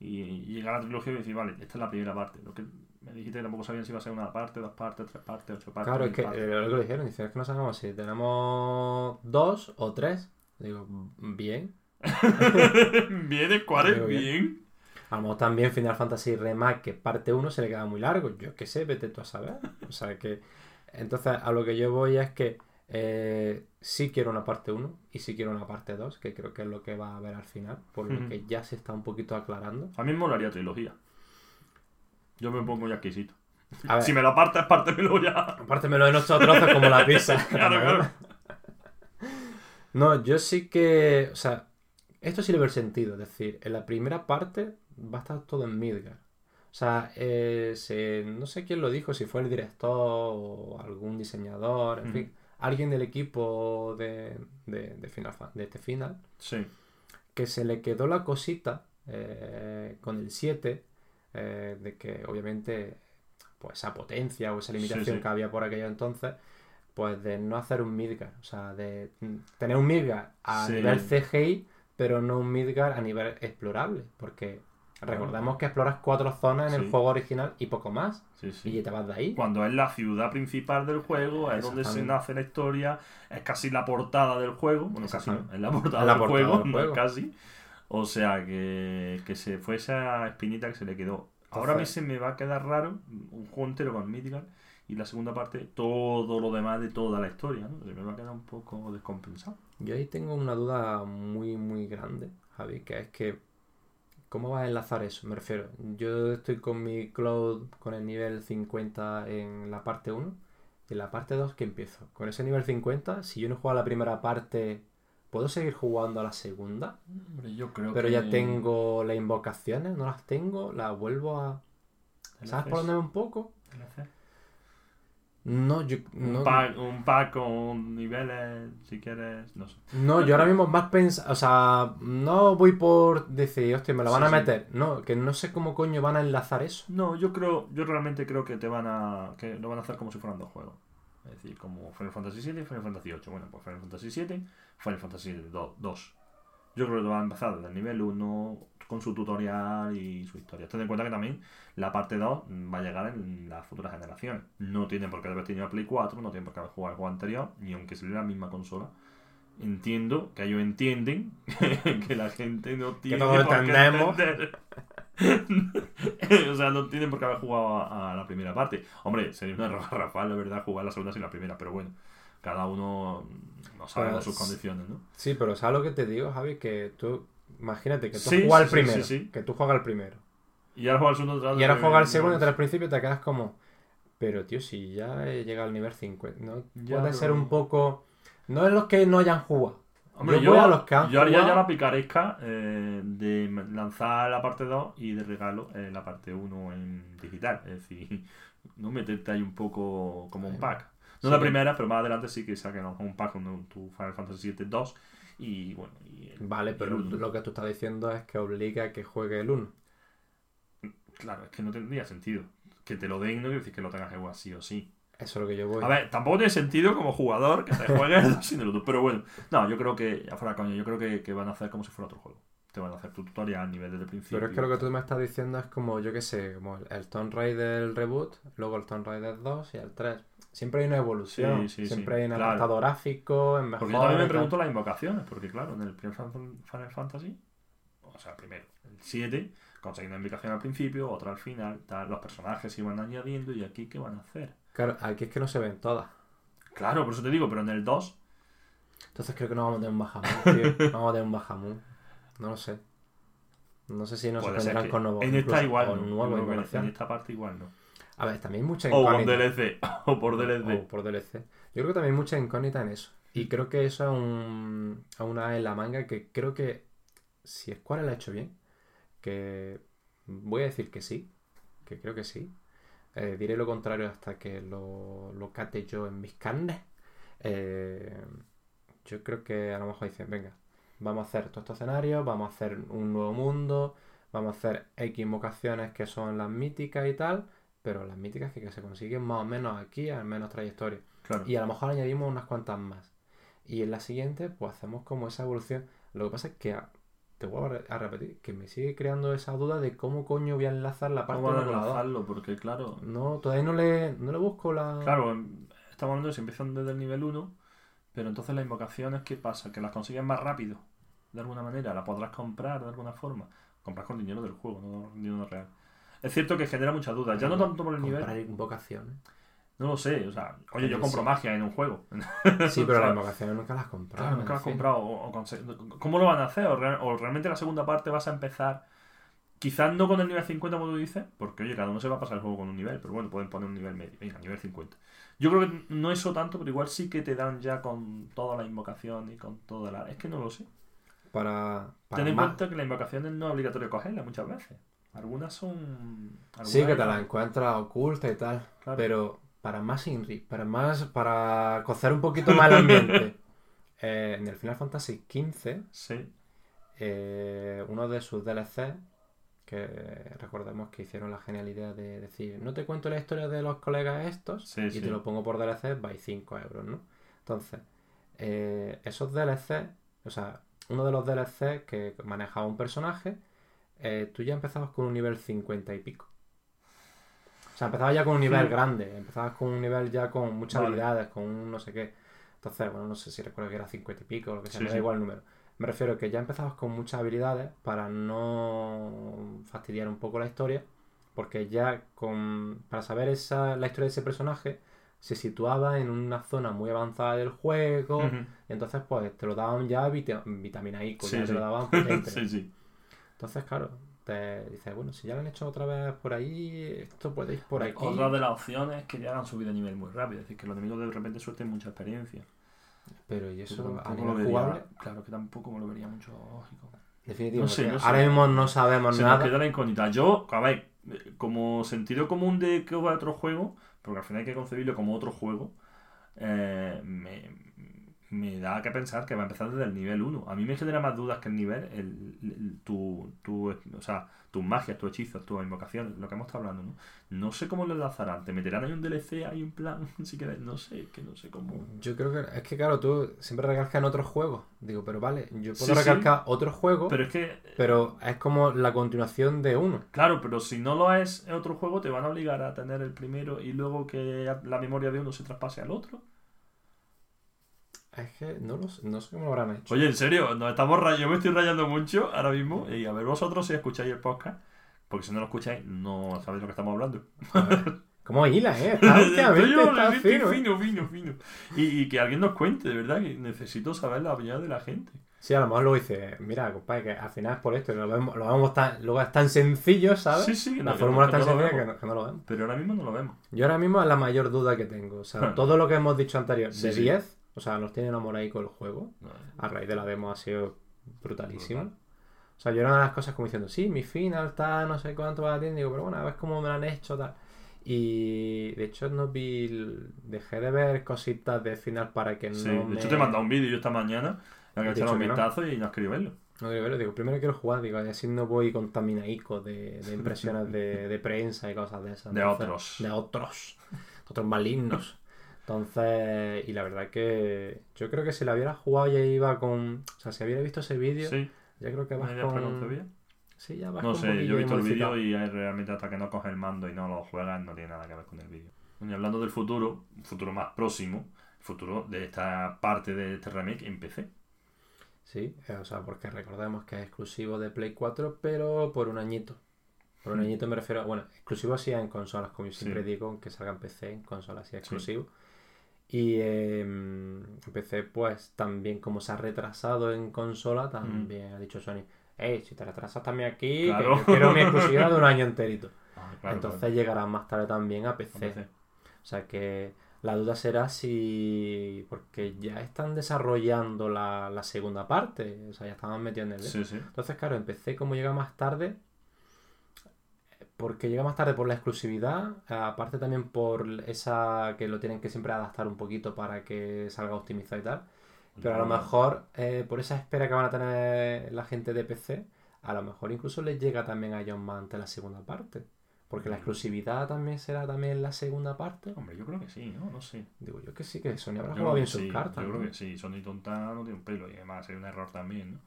Y, llega la trilogía y decir, vale, esta es la primera parte. Lo que me dijiste que tampoco sabían si iba a ser una parte, dos partes, tres partes, ocho partes. Claro, es que partes. eh, lo que dijeron, dicen, es que no sabemos si tenemos dos o tres. Digo, bien. Viene Square, Digo, bien. A lo mejor también Final Fantasy Remake parte 1 se le queda muy largo. Yo qué sé, vete tú a saber. O sea que. Entonces, a lo que yo voy es que eh, sí quiero una parte 1 y sí quiero una parte 2, que creo que es lo que va a haber al final, por lo que ya se está un poquito aclarando. A mí me molaría trilogía. Yo me pongo ya exquisito. A ver, Si me lo partes, pártemelo ya. apártemelo en ocho trozos como la pizza. Claro, claro. No, yo sí que. O sea, esto sí le veo el sentido. Es decir, en la primera parte va a estar todo en Midgar. O sea, eh, se- no sé quién lo dijo, si fue el director o algún diseñador, en Ujú. fin, alguien del equipo de, de, de Final de este final, Sí. que se le quedó la cosita eh, con el 7, eh, de que obviamente pues esa potencia o esa limitación sí. que había por aquello entonces, pues de no hacer un Midgar, o sea, de mm, tener un Midgar a nivel CGI, pero no un Midgar a nivel explorable, porque recordemos que exploras cuatro zonas en el juego original y poco más, Sí, sí. y te vas de ahí. Cuando es la ciudad principal del juego, es donde se nace la historia, es casi la portada del juego. Bueno, casi no, es la portada, Es la del, portada juego, del no es juego. casi. O sea, que, que se fue esa espinita que se le quedó. Ahora a mí se me va a quedar raro un juego entero con Midgar y la segunda parte todo lo demás de toda la historia, ¿no? Se me va a quedar un poco descompensado. Yo ahí tengo una duda muy, muy grande, Javi, que es que, ¿cómo vas a enlazar eso? Me refiero, yo estoy con mi Cloud con el nivel 50 en la parte 1, y en la parte 2, ¿qué empiezo? Con ese nivel 50, si yo no juego a la primera parte, ¿puedo seguir jugando a la segunda? Hombre, yo creo Pero que... ya tengo las invocaciones, no las tengo, las vuelvo a... ¿Sabes por dónde un poco? No, yo... Un, pack, un pack con niveles, si quieres, no sé. No, yo ahora mismo más pensando, o sea, no voy por decir, hostia, me lo van Sí, a sí. meter. No, que no sé cómo coño van a enlazar eso. No, yo creo, yo realmente creo que te van a, que lo van a hacer como si fueran dos juegos. Es decir, como Final Fantasy VII y Final Fantasy VIII. Bueno, pues Final Fantasy VII, Final Fantasy 2. Yo creo que va a empezar desde el nivel 1 con su tutorial y su historia. Ten en cuenta que también la parte 2 va a llegar en las futuras generaciones. No tiene por qué haber tenido Play 4, no tiene por qué haber jugado el juego anterior, ni aunque saliera la misma consola. entiendo que ellos entienden que la gente no tiene todos por qué entender. o sea, no tienen por qué haber jugado a, a la primera parte. Hombre, sería una garrafal, la verdad, jugar la segunda sin la primera, pero bueno, cada uno no sabe Pues- sus condiciones, ¿no? Sí, pero ¿sabes lo que te digo, Javi? Que tú, imagínate que tú Sí, juegas sí, primero, sí, sí. que tú juegas el primero, Y ahora juega el segundo y ahora juegas el eh, segundo tras el principio te quedas como, pero tío, si ya he llegado al nivel 50, ¿no? Ya, Puede ser un poco, no es los que no hayan jugado. Hombre, yo, yo, a los que han yo haría ya la picaresca eh, de lanzar la parte 2 y de regalo eh, la parte 1 en digital. Es decir, no meterte ahí un poco como un pack. No Sí. la primera, pero más adelante sí que mejor un pack con tu Final Fantasy VII 2 y bueno. Y el- Vale, pero el lo que tú estás diciendo es que obliga a que juegue el 1. Claro, es que no tendría sentido. Que te lo den no quiere decir que lo tengas que jugar sí o sí. Eso es lo que yo voy. A ver, tampoco tiene sentido como jugador que te juegues el 2 sin el 1, pero bueno. No, yo creo que, ya fuera coño, yo creo que, que van a hacer como si fuera otro juego. Te van a hacer tu tutorial a nivel desde el principio. Pero es que lo que tú me estás diciendo es como, yo qué sé, como el, el Tomb Raider el reboot, luego el Tomb Raider 2 y el 3. Siempre hay una evolución, Sí, sí, siempre sí, hay un claro. apartado gráfico, en mejor. Porque yo también me pregunto las invocaciones, porque claro, en el primer Final Fantasy, o sea, primero, el 7, conseguí una invocación al principio, otra al final, tal, los personajes se iban añadiendo y aquí ¿qué van a hacer? Claro, aquí es que no se ven todas. Claro, por eso te digo, pero en el 2, Entonces creo que no vamos a tener un Bajamón, tío. Vamos a tener un Bajamón. No lo sé. No sé si nos sorprenderán con nuevos. en esta igual no. Nuevas en esta parte igual no. A ver, también hay mucha O con incógnita. DLC, o por DLC. O por DLC. Yo creo que también hay mucha incógnita en eso. Y creo que eso es un, una en la manga que creo que si Square lo ha hecho bien, que voy a decir que sí, que creo que sí. Eh, diré lo contrario hasta que lo, lo cate yo en mis carnes. Eh, yo creo que a lo mejor dicen, venga, vamos a hacer todos estos escenarios, vamos a hacer un nuevo mundo, vamos a hacer X que son las míticas y tal, pero las míticas que, que se consiguen más o menos aquí, al menos trayectoria. Claro. Y a lo mejor añadimos unas cuantas más. Y en la siguiente, pues hacemos como esa evolución. Lo que pasa es que, te vuelvo a re- a repetir, que me sigue creando esa duda de cómo coño voy a enlazar la parte ¿Cómo van a la enlazarlo? Porque claro, No, todavía no le, no le busco la... Claro, em, estamos hablando de si empiezan desde el nivel 1, pero entonces las invocaciones, ¿qué pasa? Que las consigues más rápido, de alguna manera, las podrás comprar de alguna forma. Compras con dinero del juego, no dinero real. Es cierto que genera muchas dudas, ya no tanto por el nivel, Comprar invocaciones. no lo sé, o sea, oye, yo Sí. compro magia en un juego. Sí, pero Claro. las invocaciones nunca las comprado. Claro, nunca lo has comprado. O, o ¿Cómo lo van a hacer? O, real- o realmente la segunda parte vas a empezar, quizás no con el nivel 50 como tú dices, porque oye, cada uno se va a pasar el juego con un nivel, pero bueno, pueden poner un nivel medio. Venga, nivel 50. Yo creo que no eso tanto, pero igual sí que te dan ya con toda la invocación y con toda la... Es que no lo sé. Para, para Ten en cuenta que las invocaciones no es obligatorio cogerlas muchas veces. Algunas son... algunas Sí, que te la encuentras oculta y tal. Claro. Pero para más Inri, para más, para cocer un poquito más el ambiente. eh, en el Final Fantasy XV, Sí, eh, uno de sus DLC, que recordemos que hicieron la genial idea de decir, no te cuento la historia de los colegas estos Sí, y sí. te lo pongo por DLC, vais 5 euros, ¿no? Entonces, eh, esos DLC, o sea, uno de los DLC que manejaba un personaje, eh, tú ya empezabas con un nivel 50 y pico. O sea, empezabas ya con un nivel Sí. grande, empezabas con un nivel ya con muchas Vale. habilidades, con un no sé qué. Entonces, bueno, no sé si recuerdo que era 50 y pico o lo que sea, Sí, me da sí. igual el número. Me refiero que ya empezabas con muchas habilidades para no fastidiar un poco la historia, porque ya con para saber esa, la historia de ese personaje se situaba en una zona muy avanzada del juego, y entonces pues te lo daban ya vita- vitamina I, Sí, ya te lo daban potente. sí. Entonces, claro, te dices, bueno, si ya lo han hecho otra vez por ahí, esto puede ir por aquí. Otra de las opciones es que ya han subido de nivel muy rápido, es decir, que los enemigos de repente suelten mucha experiencia. Pero y eso a nivel lo vería- jugable, Claro que tampoco me lo vería mucho lógico. definitivo. No sé, no. Ahora mismo no sabemos Se nos nada. queda la incógnita. Yo, a ver, como sentido común de que va otro juego, porque al final hay que concebirlo como otro juego, eh, me, me da que pensar que va a empezar desde el nivel 1. A mí me genera más dudas que el nivel, el, el- tu, tu- o sea, tus magias, tus hechizos, tus invocaciones, lo que hemos estado hablando, ¿no? No sé cómo lo enlazarán. ¿Te meterán ahí un DLC, ahí un plan? Si quieres, no sé, que no sé cómo. Yo creo que es que claro, tú siempre recalcas en otros juegos. Digo, pero vale, yo puedo Sí, sí. recalcar otro juego, Pero es que pero es como la continuación de uno. Claro, pero si no lo es en otro juego, te van a obligar a tener el primero y luego que la memoria de uno se traspase al otro. Es que no, lo sé, no sé cómo lo habrán hecho. Oye, en serio, nos estamos rayando, yo me estoy rayando mucho ahora mismo. Y a ver vosotros si escucháis el podcast. Porque si no lo escucháis, no sabéis lo que estamos hablando. A ver, ¿Cómo hila, eh? Está, Estoy- está estoy fino, ¿eh? fino, fino, fino. Y, y que alguien nos cuente, de verdad, que necesito saber la opinión de la gente. Sí, a lo mejor luego dice, mira, compadre, que al final es por esto, lo vemos, lo vemos tan, luego es tan sencillo, ¿sabes? Sí, sí, La no, fórmula es que tan no lo sencilla que no, que no lo vemos. Pero ahora mismo no lo vemos. Yo ahora mismo es la mayor duda que tengo. O sea, todo lo que hemos dicho anterior, Sí, de sí. 10, o sea, nos tiene enamorado el juego. A raíz de la demo ha sido brutalísimo. Brutal. O sea, yo era una de las cosas como diciendo, sí, mi final está, no sé cuánto va a tienda, digo, pero bueno, a ver cómo me lo han hecho, tal. Y de hecho no vi, dejé de ver cositas de final para que Sí, no de me... hecho te he mandado un vídeo yo esta mañana, en el que He he echado un que no. vistazo y no has querido verlo. No quiero verlo, digo, primero quiero jugar, digo, y así no voy contaminaico de, de impresiones de, de prensa y cosas de esas. De Entonces, otros. De otros. de otros malignos. Entonces, y la verdad que yo creo que si la hubiera jugado ya iba con... O sea, si hubiera visto ese vídeo, Sí, ya creo que vas ¿una idea con... Sí, ya vas No con sé, yo he visto el vídeo y realmente hasta que no coges el mando y no lo juegas no tiene nada que ver con el vídeo. Y hablando del futuro, un futuro más próximo, futuro de esta parte de este remake en PC. Sí, eh, o sea, porque recordemos que es exclusivo de Play 4, pero por un añito. Por un Hmm. añito me refiero, bueno, exclusivo sí en consolas, como yo siempre Sí. digo, que salga en PC, en consolas sí exclusivo. Y eh, en PC, pues también como se ha retrasado en consola, también ha dicho Sony, hey, si te retrasas también aquí, que Claro. yo quiero mi exclusividad de un año enterito. Ah, claro, Entonces claro. llegará más tarde también a PC. PC. O sea que la duda será si. Porque ya están desarrollando la, la segunda parte. O sea, ya estaban metiendo en el. Sí, sí. Entonces, claro, empecé como llega más tarde. Porque llega más tarde por la exclusividad. Aparte también por esa que lo tienen que siempre adaptar un poquito para que salga optimizado y tal. Pero a lo mejor, eh, por esa espera que van a tener la gente de PC, a lo mejor incluso les llega también a ellos más ante la segunda parte. Porque la Mm. exclusividad también será también la segunda parte. Hombre, yo creo que sí, ¿no? No sé. Digo yo que sí, que Sony habrá jugado bien sus sí, cartas. Yo creo ¿no? que sí, Sony tonta no tiene un pelo y además sería un error también, ¿no?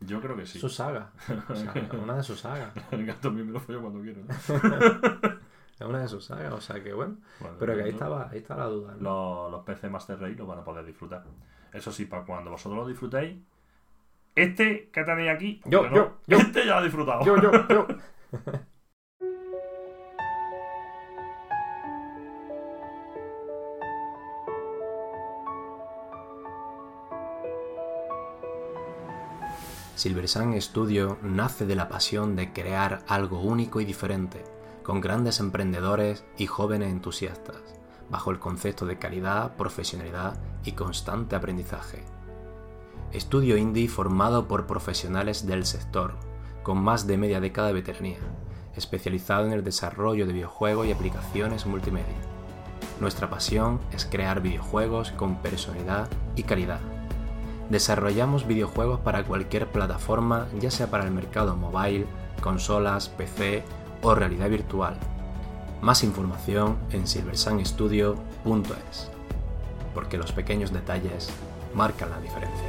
Yo creo que sí. Su saga. O sea, una de sus sagas. El gato también me lo follo cuando quiero, ¿no? Es una de sus sagas, o sea que bueno. Bueno, Pero que ahí estaba, ahí está la duda. ¿no? los, los PC Master Race lo van a poder disfrutar. Eso sí, para cuando vosotros lo disfrutéis, este que tenéis aquí, Yo, yo, yo. este ya lo ha disfrutado. Yo, yo, yo. Silver Sun Studio nace de la pasión de crear algo único y diferente, con grandes emprendedores y jóvenes entusiastas, bajo el concepto de calidad, profesionalidad y constante aprendizaje. Estudio indie formado por profesionales del sector, con más de media década de veteranía, especializado en el desarrollo de videojuegos y aplicaciones multimedia. Nuestra pasión es crear videojuegos con personalidad y calidad. Desarrollamos videojuegos para cualquier plataforma, ya sea para el mercado mobile, consolas, PC o realidad virtual. Más información en silversunstudio.es, porque los pequeños detalles marcan la diferencia.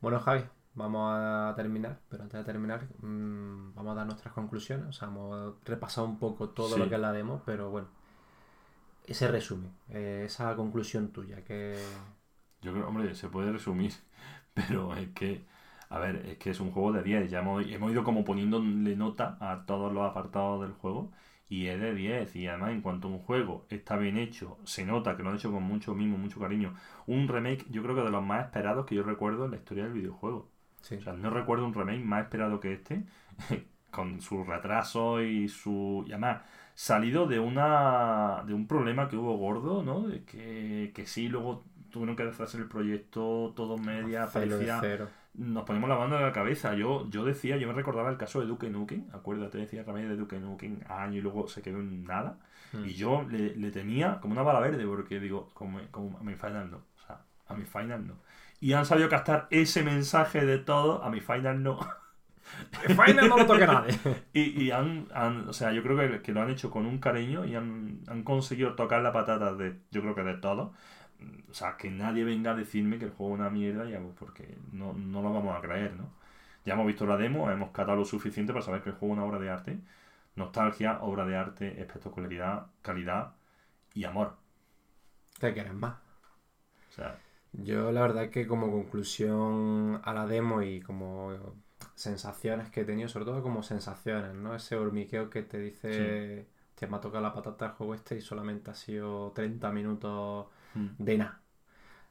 Bueno, Javi, vamos a terminar, pero antes de terminar, mmm, vamos a dar nuestras conclusiones. O sea, hemos repasado un poco todo Sí. lo que es la demo, pero bueno, ese resumen, eh, esa conclusión tuya, que Yo creo, hombre, se puede resumir, pero es que, a ver, es que es un juego de 10. Ya hemos, hemos ido como poniéndole nota a todos los apartados del juego y es de 10. Y además, en cuanto a un juego está bien hecho, se nota que lo han hecho con mucho mimo, mucho cariño. Un remake, yo creo que de los más esperados que yo recuerdo en la historia del videojuego. Sí. O sea, no recuerdo un remake más esperado que este, con su retraso y su. Y además, salido de una de un problema que hubo gordo, ¿no? De que, que sí, luego tuvieron que hacer el proyecto todo media, Cero de parecía. Nos ponemos la mano en la cabeza. Yo, yo decía, yo me recordaba el caso de Duke Nukem, acuérdate, decía remake de Duke Nukem, año y luego se quedó en nada. Mm. Y yo le, le temía como una bala verde, porque digo, como, como a mi final no. O sea, a mi final no. Y han sabido captar ese mensaje de todo, a mi final no. Final no lo toque nadie. Y, y han, han- o sea, yo creo que, que lo han hecho con un cariño y han, han conseguido tocar la patata de, yo creo que de todo. O sea, que nadie venga a decirme que el juego es una mierda, ya, porque no, no lo vamos a creer, ¿no? Ya hemos visto la demo, hemos catado lo suficiente para saber que el juego es una obra de arte. Nostalgia, obra de arte, espectacularidad, calidad y amor. ¿Qué quieres más? O sea, Yo la verdad que como conclusión a la demo y como sensaciones que he tenido, sobre todo como sensaciones, ¿no? Ese hormigueo que te dice, te me ha tocado la patata el juego este y solamente ha sido 30 minutos mm, de nada.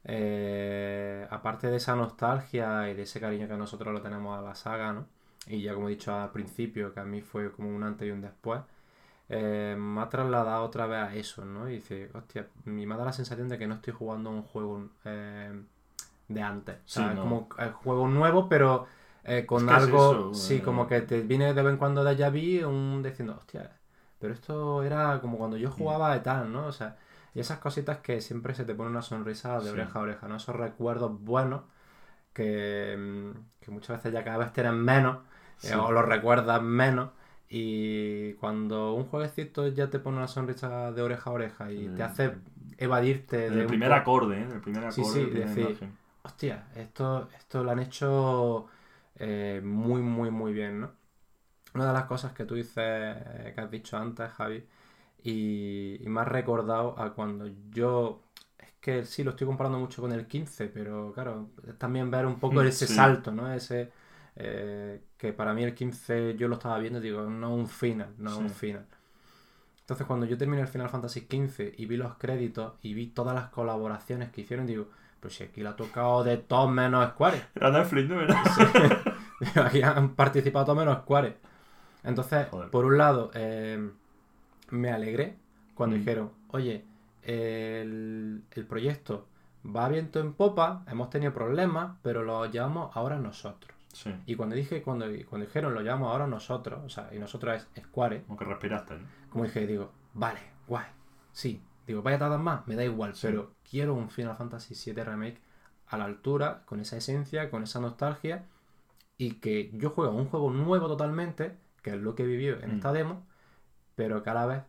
Eh, aparte de esa nostalgia y de ese cariño que nosotros lo tenemos a la saga, ¿no? Y ya como he dicho al principio, que a mí fue como un antes y un después, eh, me ha trasladado otra vez a eso, ¿no? Y dice, hostia, me da la sensación de que no estoy jugando un juego eh, de antes. O sea, Sí, no. como el juego nuevo, pero eh, con Es que es algo, sí, eh. como que te viene de vez en cuando de vu un diciendo, hostia, pero esto era como cuando Mm. yo jugaba y tal, ¿no? O sea, y esas cositas que siempre se te pone una sonrisa de Sí. oreja a oreja, ¿no? Esos recuerdos buenos que, mm, que muchas veces ya cada vez tienen menos eh, Sí. o los recuerdas menos. Y cuando un jueguecito ya te pone una sonrisa de oreja a oreja y te Mm. hace evadirte en de un primer acorde, ¿eh? En el primer acorde. sí, de decir, imagen. Hostia, esto, esto lo han hecho eh, muy, muy, muy bien, ¿no? Una de las cosas que tú dices, eh, que has dicho antes, Javi, y, y me has recordado a cuando yo... Es que sí, lo estoy comparando mucho con el 15, pero claro, es también ver un poco Mm, ese sí. salto, ¿no? Ese... eh, que para mí el 15 yo lo estaba viendo y digo, no un final, no Sí. un final. Entonces cuando yo terminé el Final Fantasy XV y vi los créditos y vi todas las colaboraciones que hicieron, digo, pues si aquí le ha tocado de todos menos Square. Era Netflix, ¿no? Era- Aquí han participado todos menos Square. Entonces, Joder. por un lado, eh, me alegré cuando Mm. dijeron, oye, el, el proyecto va viento en popa, hemos tenido problemas, pero lo llevamos ahora nosotros. Sí, Y cuando dije, cuando, cuando dijeron lo llevamos ahora nosotros, o sea, y nosotros es Square, como que respiraste, ¿no? como dije, digo, vale, guay, sí. Digo, vaya tardar más, me da igual, Sí. pero quiero un Final Fantasy VII Remake a la altura, con esa esencia, con esa nostalgia, y que yo juego un juego nuevo totalmente, que es lo que he vivido en Mm. esta demo, pero que a la vez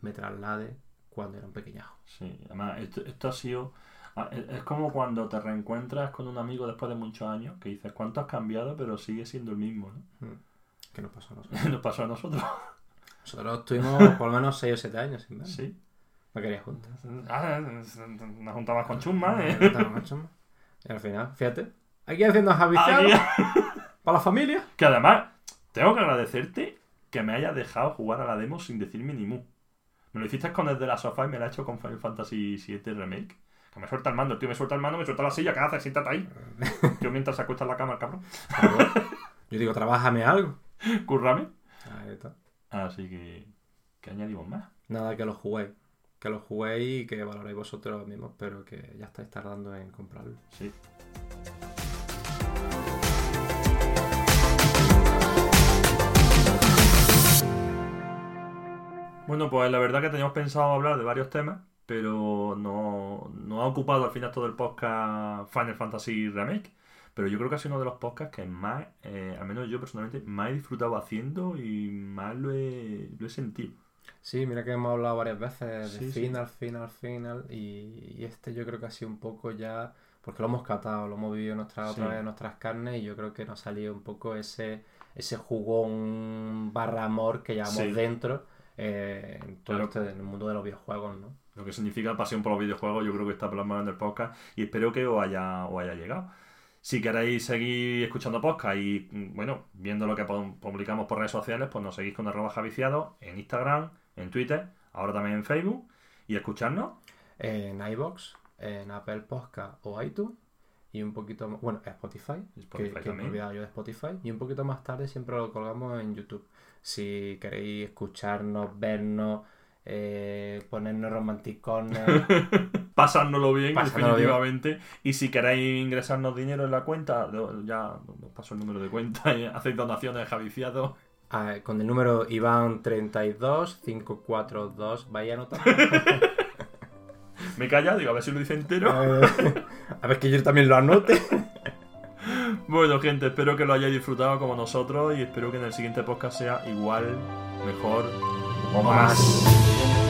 me traslade cuando era un pequeñajo. Sí, además, esto, esto ha sido. Ah, Es como cuando te reencuentras con un amigo después de muchos años, que dices, ¿cuánto has cambiado? Pero sigue siendo el mismo, ¿no? Mm. ¿Qué nos pasó a nosotros? Nos pasó a nosotros. Nosotros tuvimos por lo menos 6 o 7 años sin. Sí. No quería juntos. Ah, nos juntabas con Chusma, ¿eh? Y al final, fíjate, aquí haciendo Javi Aquí- para la familia. Que además, tengo que agradecerte que me hayas dejado jugar a la demo sin decirme ni mu. Me lo hiciste con el de la sofá y me lo ha hecho con Final Fantasy VII Remake. Que me suelta el mando, tío me suelta el mando, me suelta la silla, ¿qué haces? Siéntate ahí. Yo mientras se acuesta en la cama el cabrón. Yo digo, trabájame algo. Currame. Ahí está. Así que. ¿Qué añadimos más? Nada, que lo juguéis. Que lo juguéis y que valoréis vosotros mismos, pero que ya estáis tardando en comprarlo. Sí. Bueno, pues la verdad que teníamos pensado hablar de varios temas, pero no, no ha ocupado al final todo el podcast Final Fantasy Remake. Pero yo creo que ha sido uno de los podcasts que más, eh, al menos yo personalmente, más he disfrutado haciendo y más lo he, lo he sentido. Sí, mira que hemos hablado varias veces de Sí, sí. final, final, final. Y, y este yo creo que ha sido un poco ya. Porque lo hemos catado, lo hemos vivido nuestra, otra Sí. vez en nuestras carnes. Y yo creo que nos ha salido un poco ese, ese jugón barra amor que llevamos dentro eh, en todo Claro. este, en el mundo de los videojuegos, ¿no? Lo que significa pasión por los videojuegos, yo creo que está plasmado en el podcast y espero que os haya, os haya llegado. Si queréis seguir escuchando podcast y, mm, bueno, viendo lo que pu- publicamos por redes sociales, pues nos seguís con arroba javiciado en Instagram, en Twitter, ahora también en Facebook y escucharnos. En iBox, en Apple Podcast o iTunes. Y un poquito más, bueno, Spotify, Spotify que, que yo de Spotify. Y un poquito más tarde siempre lo colgamos en YouTube. Si queréis escucharnos, vernos, eh, ponernos romanticones. Pasárnoslo bien, definitivamente. Y si queréis ingresarnos dinero en la cuenta, ya os paso el número de cuenta y hacéis donaciones javiciado. ah, con el número Iván32542, vaya a anotar. Me calla, digo, a ver si lo dice entero. A ver que yo también lo anote. Bueno, gente, espero que lo hayáis disfrutado como nosotros y espero que en el siguiente podcast sea igual, mejor o más. Más.